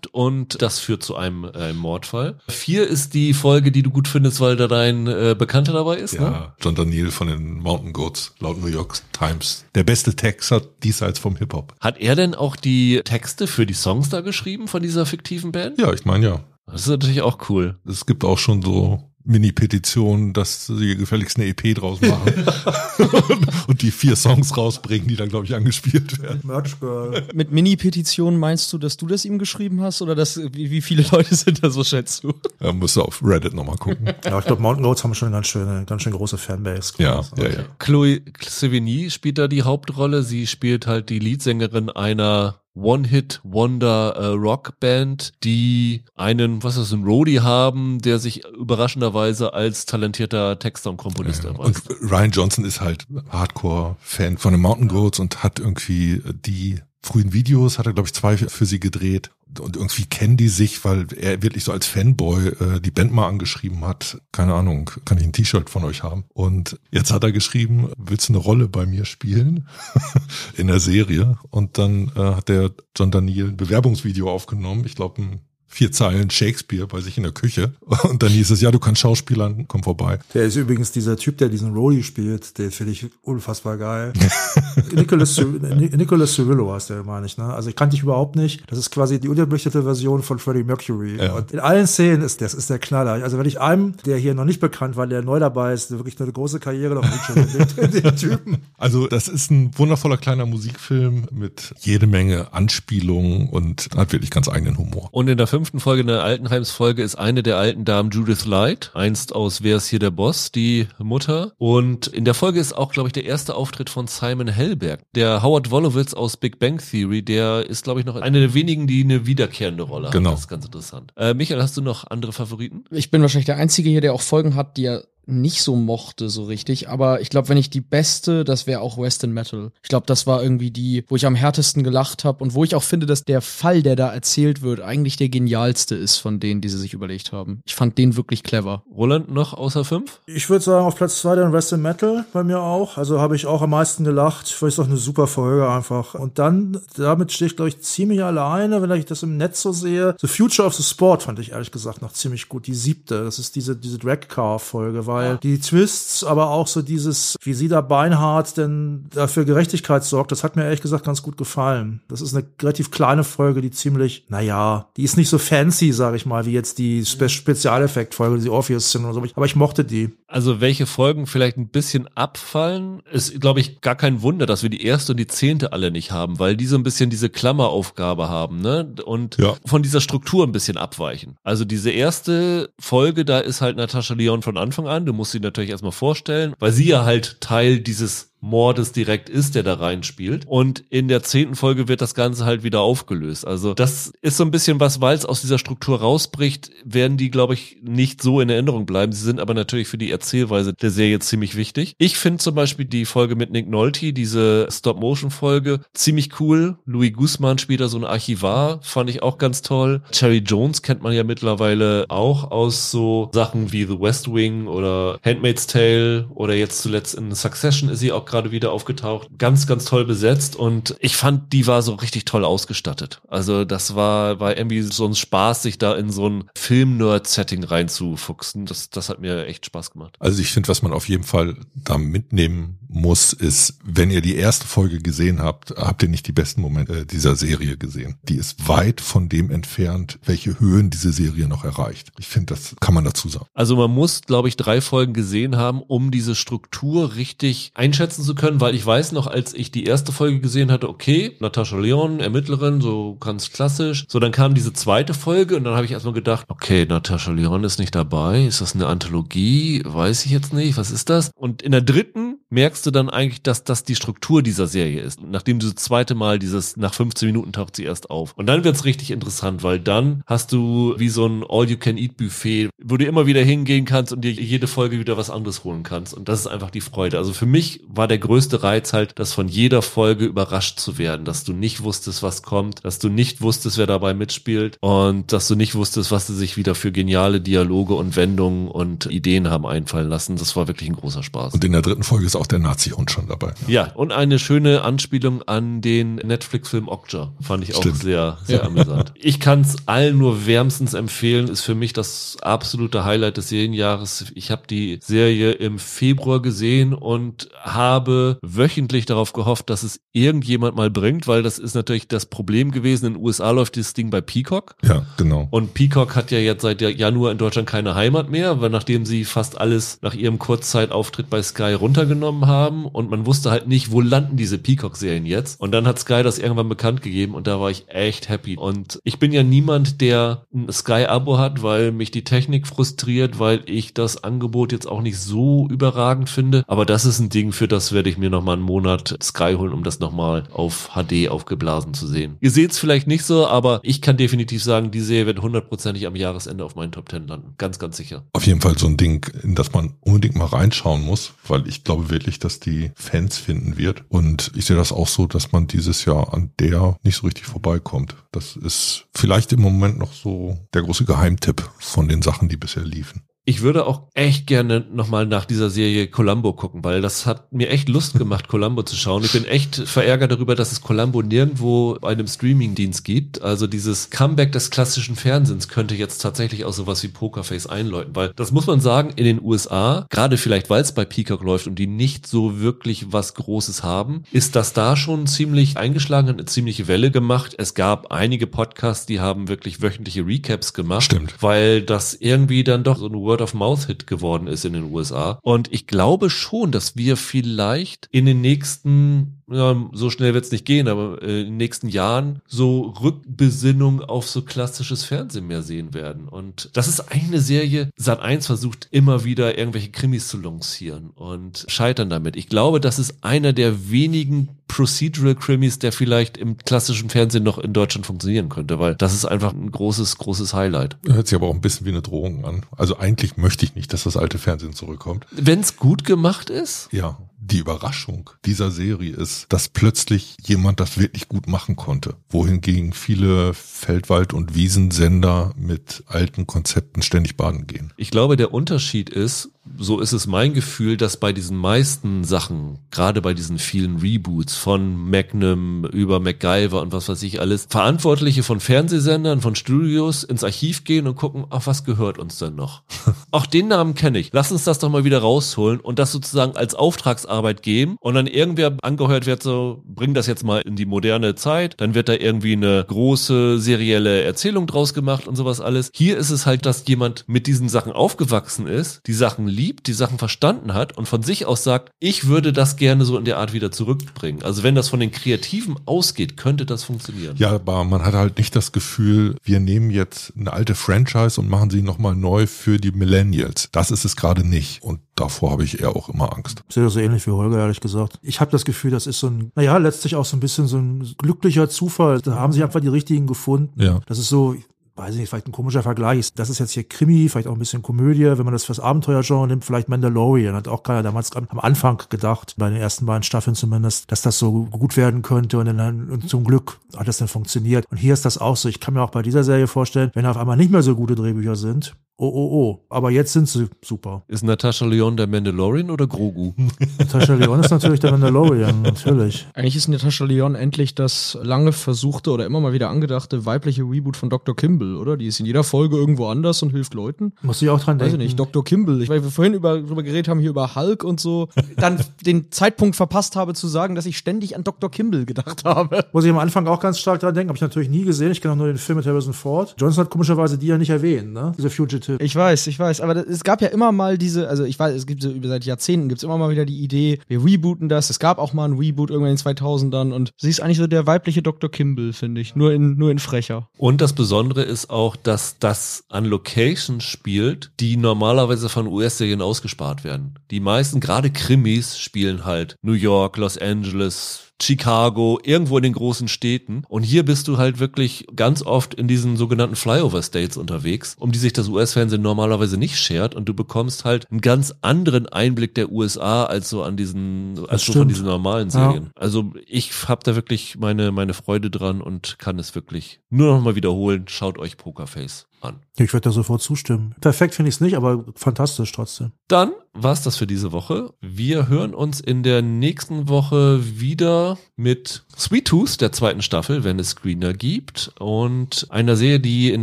losgekauft und das führt zu einem äh, Mordfall. Vier ist die Folge, die du gut findest, weil da dein äh, Bekannter dabei ist. Ne? Ja, John Daniel von den Mountain Goats, laut New York Times. Der beste Texter diesseits vom Hip-Hop. Hat er denn auch die Texte für die Songs da geschrieben von dieser fiktiven Band? Ja, ich meine ja. Das ist natürlich auch cool. Es gibt auch schon so Mini-Petitionen, dass sie gefälligst eine EP draus machen [laughs] und die vier Songs rausbringen, die dann, glaube ich, angespielt werden. Merch Girl. Mit Mini-Petitionen meinst du, dass du das ihm geschrieben hast oder dass, wie, wie viele Leute sind da so, schätzt du? Da musst du auf Reddit nochmal gucken. Ja, ich glaube, Mountain Goats haben schon eine ganz schöne, ganz schön große Fanbase. Ja, ja, ja. Chloe Sevigny spielt da die Hauptrolle. Sie spielt halt die Leadsängerin einer One-Hit-Wonder-Rock-Band, die einen, was ist das, einen Roadie haben, der sich überraschenderweise als talentierter Texter und Komponist Ja. erweist. Und Ryan Johnson ist halt Hardcore-Fan von den Mountain Goats und hat irgendwie die frühen Videos, hat er glaube ich zwei für sie gedreht und irgendwie kennen die sich, weil er wirklich so als Fanboy äh, die Band mal angeschrieben hat. Keine Ahnung, kann ich ein T-Shirt von euch haben? Und jetzt hat er geschrieben, willst du eine Rolle bei mir spielen [laughs] in der Serie? Und dann äh, hat der John Daniel ein Bewerbungsvideo aufgenommen, ich glaube ein vier Zeilen Shakespeare bei sich in der Küche. Und dann hieß es, ja, du kannst Schauspielern, komm vorbei. Der ist übrigens dieser Typ, der diesen Rody spielt, den finde ich unfassbar geil. [laughs] Nicholas, Nicholas Cirillo heißt der, meine ich, ne? Also ich kannte dich überhaupt nicht. Das ist quasi die unterbelichtete Version von Freddie Mercury. Ja. Und in allen Szenen ist das ist der Knaller. Also wenn ich einem, der hier noch nicht bekannt war, der neu dabei ist, wirklich eine große Karriere noch mit den Typen. Also das ist ein wundervoller kleiner Musikfilm mit jede Menge Anspielungen und hat wirklich ganz eigenen Humor. Und in der fünften Folge, in der Altenheims-Folge, ist eine der alten Damen Judith Light, einst aus Wer ist hier der Boss, die Mutter. Und in der Folge ist auch, glaube ich, der erste Auftritt von Simon Hellberg. Der Howard Wolowitz aus Big Bang Theory, der ist, glaube ich, noch einer der wenigen, die eine wiederkehrende Rolle haben. Genau. Das ist ganz interessant. Äh, Michael, hast du noch andere Favoriten? Ich bin wahrscheinlich der Einzige hier, der auch Folgen hat, die er nicht so mochte so richtig, aber ich glaube, wenn ich die beste, das wäre auch Western Metal. Ich glaube, das war irgendwie die, wo ich am härtesten gelacht habe und wo ich auch finde, dass der Fall, der da erzählt wird, eigentlich der genialste ist von denen, die sie sich überlegt haben. Ich fand den wirklich clever. Roland noch außer fünf? Ich würde sagen, auf Platz zwei dann Western Metal bei mir auch. Also habe ich auch am meisten gelacht. Ich weiß doch eine super Folge einfach. Und dann, damit stehe ich, glaube ich, ziemlich alleine, wenn ich das im Netz so sehe. The Future of the Sport fand ich ehrlich gesagt noch ziemlich gut. Die siebte, das ist diese, diese Drag Car Folge, weil weil die Twists, aber auch so dieses, wie sie da beinhart denn dafür Gerechtigkeit sorgt, das hat mir ehrlich gesagt ganz gut gefallen. Das ist eine relativ kleine Folge, die ziemlich, naja, die ist nicht so fancy, sage ich mal, wie jetzt die Spe Spezialeffekt-Folge, die Orpheus sind oder so, aber ich mochte die. Also welche Folgen vielleicht ein bisschen abfallen, ist, glaube ich, gar kein Wunder, dass wir die erste und die zehnte alle nicht haben, weil die so ein bisschen diese Klammeraufgabe haben, ne? Und ja. von dieser Struktur ein bisschen abweichen. Also diese erste Folge, da ist halt Natascha Leon von Anfang an, du musst sie natürlich erstmal vorstellen, weil sie ja halt Teil dieses Mordes direkt ist, der da reinspielt. Und in der zehnten Folge wird das Ganze halt wieder aufgelöst. Also das ist so ein bisschen was, weil es aus dieser Struktur rausbricht, werden die, glaube ich, nicht so in Erinnerung bleiben. Sie sind aber natürlich für die Erzählweise der Serie ziemlich wichtig. Ich finde zum Beispiel die Folge mit Nick Nolte, diese Stop-Motion-Folge, ziemlich cool. Louis Guzman spielt da so ein Archivar, fand ich auch ganz toll. Cherry Jones kennt man ja mittlerweile auch aus so Sachen wie The West Wing oder Handmaid's Tale oder jetzt zuletzt in Succession ist sie auch gerade wieder aufgetaucht. Ganz, ganz toll besetzt und ich fand, die war so richtig toll ausgestattet. Also das war, war irgendwie so ein Spaß, sich da in so ein Film-Nerd-Setting reinzufuchsen. Das, das hat mir echt Spaß gemacht. Also ich finde, was man auf jeden Fall da mitnehmen muss, ist, wenn ihr die erste Folge gesehen habt, habt ihr nicht die besten Momente dieser Serie gesehen. Die ist weit von dem entfernt, welche Höhen diese Serie noch erreicht. Ich finde, das kann man dazu sagen. Also man muss, glaube ich, drei Folgen gesehen haben, um diese Struktur richtig einschätzen zu können, weil ich weiß noch, als ich die erste Folge gesehen hatte, okay, Natascha Leon, Ermittlerin, so ganz klassisch. So, dann kam diese zweite Folge und dann habe ich erstmal gedacht, okay, Natascha Leon ist nicht dabei. Ist das eine Anthologie? Weiß ich jetzt nicht. Was ist das? Und in der dritten merkst du dann eigentlich, dass das die Struktur dieser Serie ist. Nachdem du das zweite Mal dieses, nach 15 Minuten taucht sie erst auf. Und dann wird's richtig interessant, weil dann hast du wie so ein All-You-Can-Eat-Buffet, wo du immer wieder hingehen kannst und dir jede Folge wieder was anderes holen kannst. Und das ist einfach die Freude. Also für mich war der größte Reiz halt, das von jeder Folge überrascht zu werden, dass du nicht wusstest, was kommt, dass du nicht wusstest, wer dabei mitspielt und dass du nicht wusstest, was sie sich wieder für geniale Dialoge und Wendungen und Ideen haben einfallen lassen. Das war wirklich ein großer Spaß. Und in der dritten Folge ist auch der Nazi-Hund schon dabei. Ja, und eine schöne Anspielung an den Netflix-Film Okja. Fand ich Stimmt. auch sehr, sehr ja. amüsant. Ich kann es allen nur wärmstens empfehlen. Ist für mich das absolute Highlight des Serienjahres. Ich habe die Serie im Februar gesehen und habe wöchentlich darauf gehofft, dass es irgendjemand mal bringt, weil das ist natürlich das Problem gewesen. In den USA läuft das Ding bei Peacock. Ja, genau. Und Peacock hat ja jetzt seit Januar in Deutschland keine Heimat mehr, weil nachdem sie fast alles nach ihrem Kurzzeitauftritt bei Sky runtergenommen aufgenommen haben und man wusste halt nicht, wo landen diese Peacock-Serien jetzt. Und dann hat Sky das irgendwann bekannt gegeben und da war ich echt happy. Und ich bin ja niemand, der ein Sky-Abo hat, weil mich die Technik frustriert, weil ich das Angebot jetzt auch nicht so überragend finde. Aber das ist ein Ding, für das werde ich mir nochmal einen Monat Sky holen, um das nochmal auf HD aufgeblasen zu sehen. Ihr seht es vielleicht nicht so, aber ich kann definitiv sagen, die Serie wird hundertprozentig am Jahresende auf meinen Top Ten landen. Ganz, ganz sicher. Auf jeden Fall so ein Ding, in das man unbedingt mal reinschauen muss, weil ich glaube, wirklich, dass die Fans finden wird. Und ich sehe das auch so, dass man dieses Jahr an der nicht so richtig vorbeikommt. Das ist vielleicht im Moment noch so der große Geheimtipp von den Sachen, die bisher liefen. Ich würde auch echt gerne nochmal nach dieser Serie Columbo gucken, weil das hat mir echt Lust gemacht, [laughs] Columbo zu schauen. Ich bin echt verärgert darüber, dass es Columbo nirgendwo bei einem Streamingdienst gibt. Also dieses Comeback des klassischen Fernsehens könnte jetzt tatsächlich auch sowas wie Pokerface einläuten, weil das muss man sagen, in den USA, gerade vielleicht weil es bei Peacock läuft und die nicht so wirklich was Großes haben, ist das da schon ziemlich eingeschlagen, eine ziemliche Welle gemacht. Es gab einige Podcasts, die haben wirklich wöchentliche Recaps gemacht. Stimmt. Weil das irgendwie dann doch so ein Word-of-Mouth-Hit geworden ist in den USA. Und ich glaube schon, dass wir vielleicht in den nächsten ja, so schnell wird's nicht gehen, aber äh, in den nächsten Jahren so Rückbesinnung auf so klassisches Fernsehen mehr sehen werden. Und das ist eine Serie, Sat 1 versucht immer wieder irgendwelche Krimis zu lancieren und scheitern damit. Ich glaube, das ist einer der wenigen Procedural Krimis, der vielleicht im klassischen Fernsehen noch in Deutschland funktionieren könnte, weil das ist einfach ein großes, großes Highlight. Hört sich aber auch ein bisschen wie eine Drohung an. Also eigentlich möchte ich nicht, dass das alte Fernsehen zurückkommt. Wenn's gut gemacht ist? Ja, die Überraschung dieser Serie ist, dass plötzlich jemand das wirklich gut machen konnte. Wohingegen viele Feldwald- und Wiesensender mit alten Konzepten ständig baden gehen. Ich glaube, der Unterschied ist, so ist es mein Gefühl, dass bei diesen meisten Sachen, gerade bei diesen vielen Reboots von Magnum über MacGyver und was weiß ich alles, Verantwortliche von Fernsehsendern, von Studios ins Archiv gehen und gucken, ach, was gehört uns denn noch? [laughs] Auch den Namen kenne ich. Lass uns das doch mal wieder rausholen und das sozusagen als Auftragsarbeit geben und dann irgendwer angehört wird so, bring das jetzt mal in die moderne Zeit, dann wird da irgendwie eine große serielle Erzählung draus gemacht und sowas alles. Hier ist es halt, dass jemand mit diesen Sachen aufgewachsen ist, die Sachen liebt, die Sachen verstanden hat und von sich aus sagt, ich würde das gerne so in der Art wieder zurückbringen. Also wenn das von den Kreativen ausgeht, könnte das funktionieren. Ja, aber man hat halt nicht das Gefühl, wir nehmen jetzt eine alte Franchise und machen sie nochmal neu für die Millennials. Das ist es gerade nicht. Und davor habe ich eher auch immer Angst. Ich sehe das so ähnlich wie Holger, ehrlich gesagt. Ich habe das Gefühl, das ist so ein, naja, letztlich auch so ein bisschen so ein glücklicher Zufall. Da haben sie einfach die richtigen gefunden. Ja. Das ist so, weiß ich nicht, vielleicht ein komischer Vergleich. Das ist jetzt hier Krimi, vielleicht auch ein bisschen Komödie. Wenn man das fürs Abenteuergenre nimmt, vielleicht Mandalorian. Hat auch keiner damals am Anfang gedacht, bei den ersten beiden Staffeln zumindest, dass das so gut werden könnte. Und, dann, und zum Glück hat das dann funktioniert. Und hier ist das auch so. Ich kann mir auch bei dieser Serie vorstellen, wenn auf einmal nicht mehr so gute Drehbücher sind, oh, oh, oh. Aber jetzt sind sie super. Ist Natascha Leon der Mandalorian oder Grogu? [laughs] Natascha Leon ist natürlich der Mandalorian, natürlich. Eigentlich ist Natascha Leon endlich das lange versuchte oder immer mal wieder angedachte weibliche Reboot von Dr. Kimball, oder? Die ist in jeder Folge irgendwo anders und hilft Leuten. Muss ich auch dran Weiß ich denken. nicht, Dr. Kimball. Ich, weil wir vorhin über, darüber geredet haben, hier über Hulk und so, dann [laughs] den Zeitpunkt verpasst habe zu sagen, dass ich ständig an Dr. Kimball gedacht habe. Muss ich am Anfang auch ganz stark dran denken. Habe ich natürlich nie gesehen. Ich kenne auch nur den Film mit Harrison Ford. Johnson hat komischerweise die ja nicht erwähnt, ne? Diese Fugitive. Ich weiß, ich weiß, aber das, es gab ja immer mal diese, also ich weiß, es gibt so über seit Jahrzehnten gibt es immer mal wieder die Idee, wir rebooten das. Es gab auch mal ein Reboot irgendwann in den 2000ern und sie ist eigentlich so der weibliche Dr. Kimball, finde ich, nur in nur in frecher. Und das Besondere ist auch, dass das an Locations spielt, die normalerweise von US-Serien ausgespart werden. Die meisten, gerade Krimis, spielen halt New York, Los Angeles, Chicago, irgendwo in den großen Städten. Und hier bist du halt wirklich ganz oft in diesen sogenannten Flyover States unterwegs, um die sich das US-Fernsehen normalerweise nicht schert. Und du bekommst halt einen ganz anderen Einblick der USA als so an diesen, als so von diesen normalen Ja. Serien. Also ich habe da wirklich meine, meine Freude dran und kann es wirklich nur noch mal wiederholen. Schaut euch Pokerface an. Ich würde da sofort zustimmen. Perfekt finde ich es nicht, aber fantastisch trotzdem. Dann war's das für diese Woche. Wir hören uns in der nächsten Woche wieder mit Sweet Tooth, der zweiten Staffel, wenn es Screener gibt. Und einer Serie, die in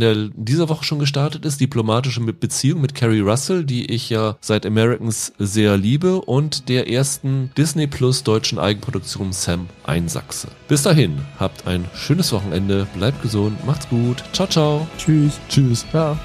der, dieser Woche schon gestartet ist, diplomatische Beziehung mit Carrie Russell, die ich ja seit Americans sehr liebe und der ersten Disney Plus deutschen Eigenproduktion Sam Einsachse. Bis dahin, habt ein schönes Wochenende, bleibt gesund, macht's gut, ciao, ciao. Tschüss. Tschüss. Ja.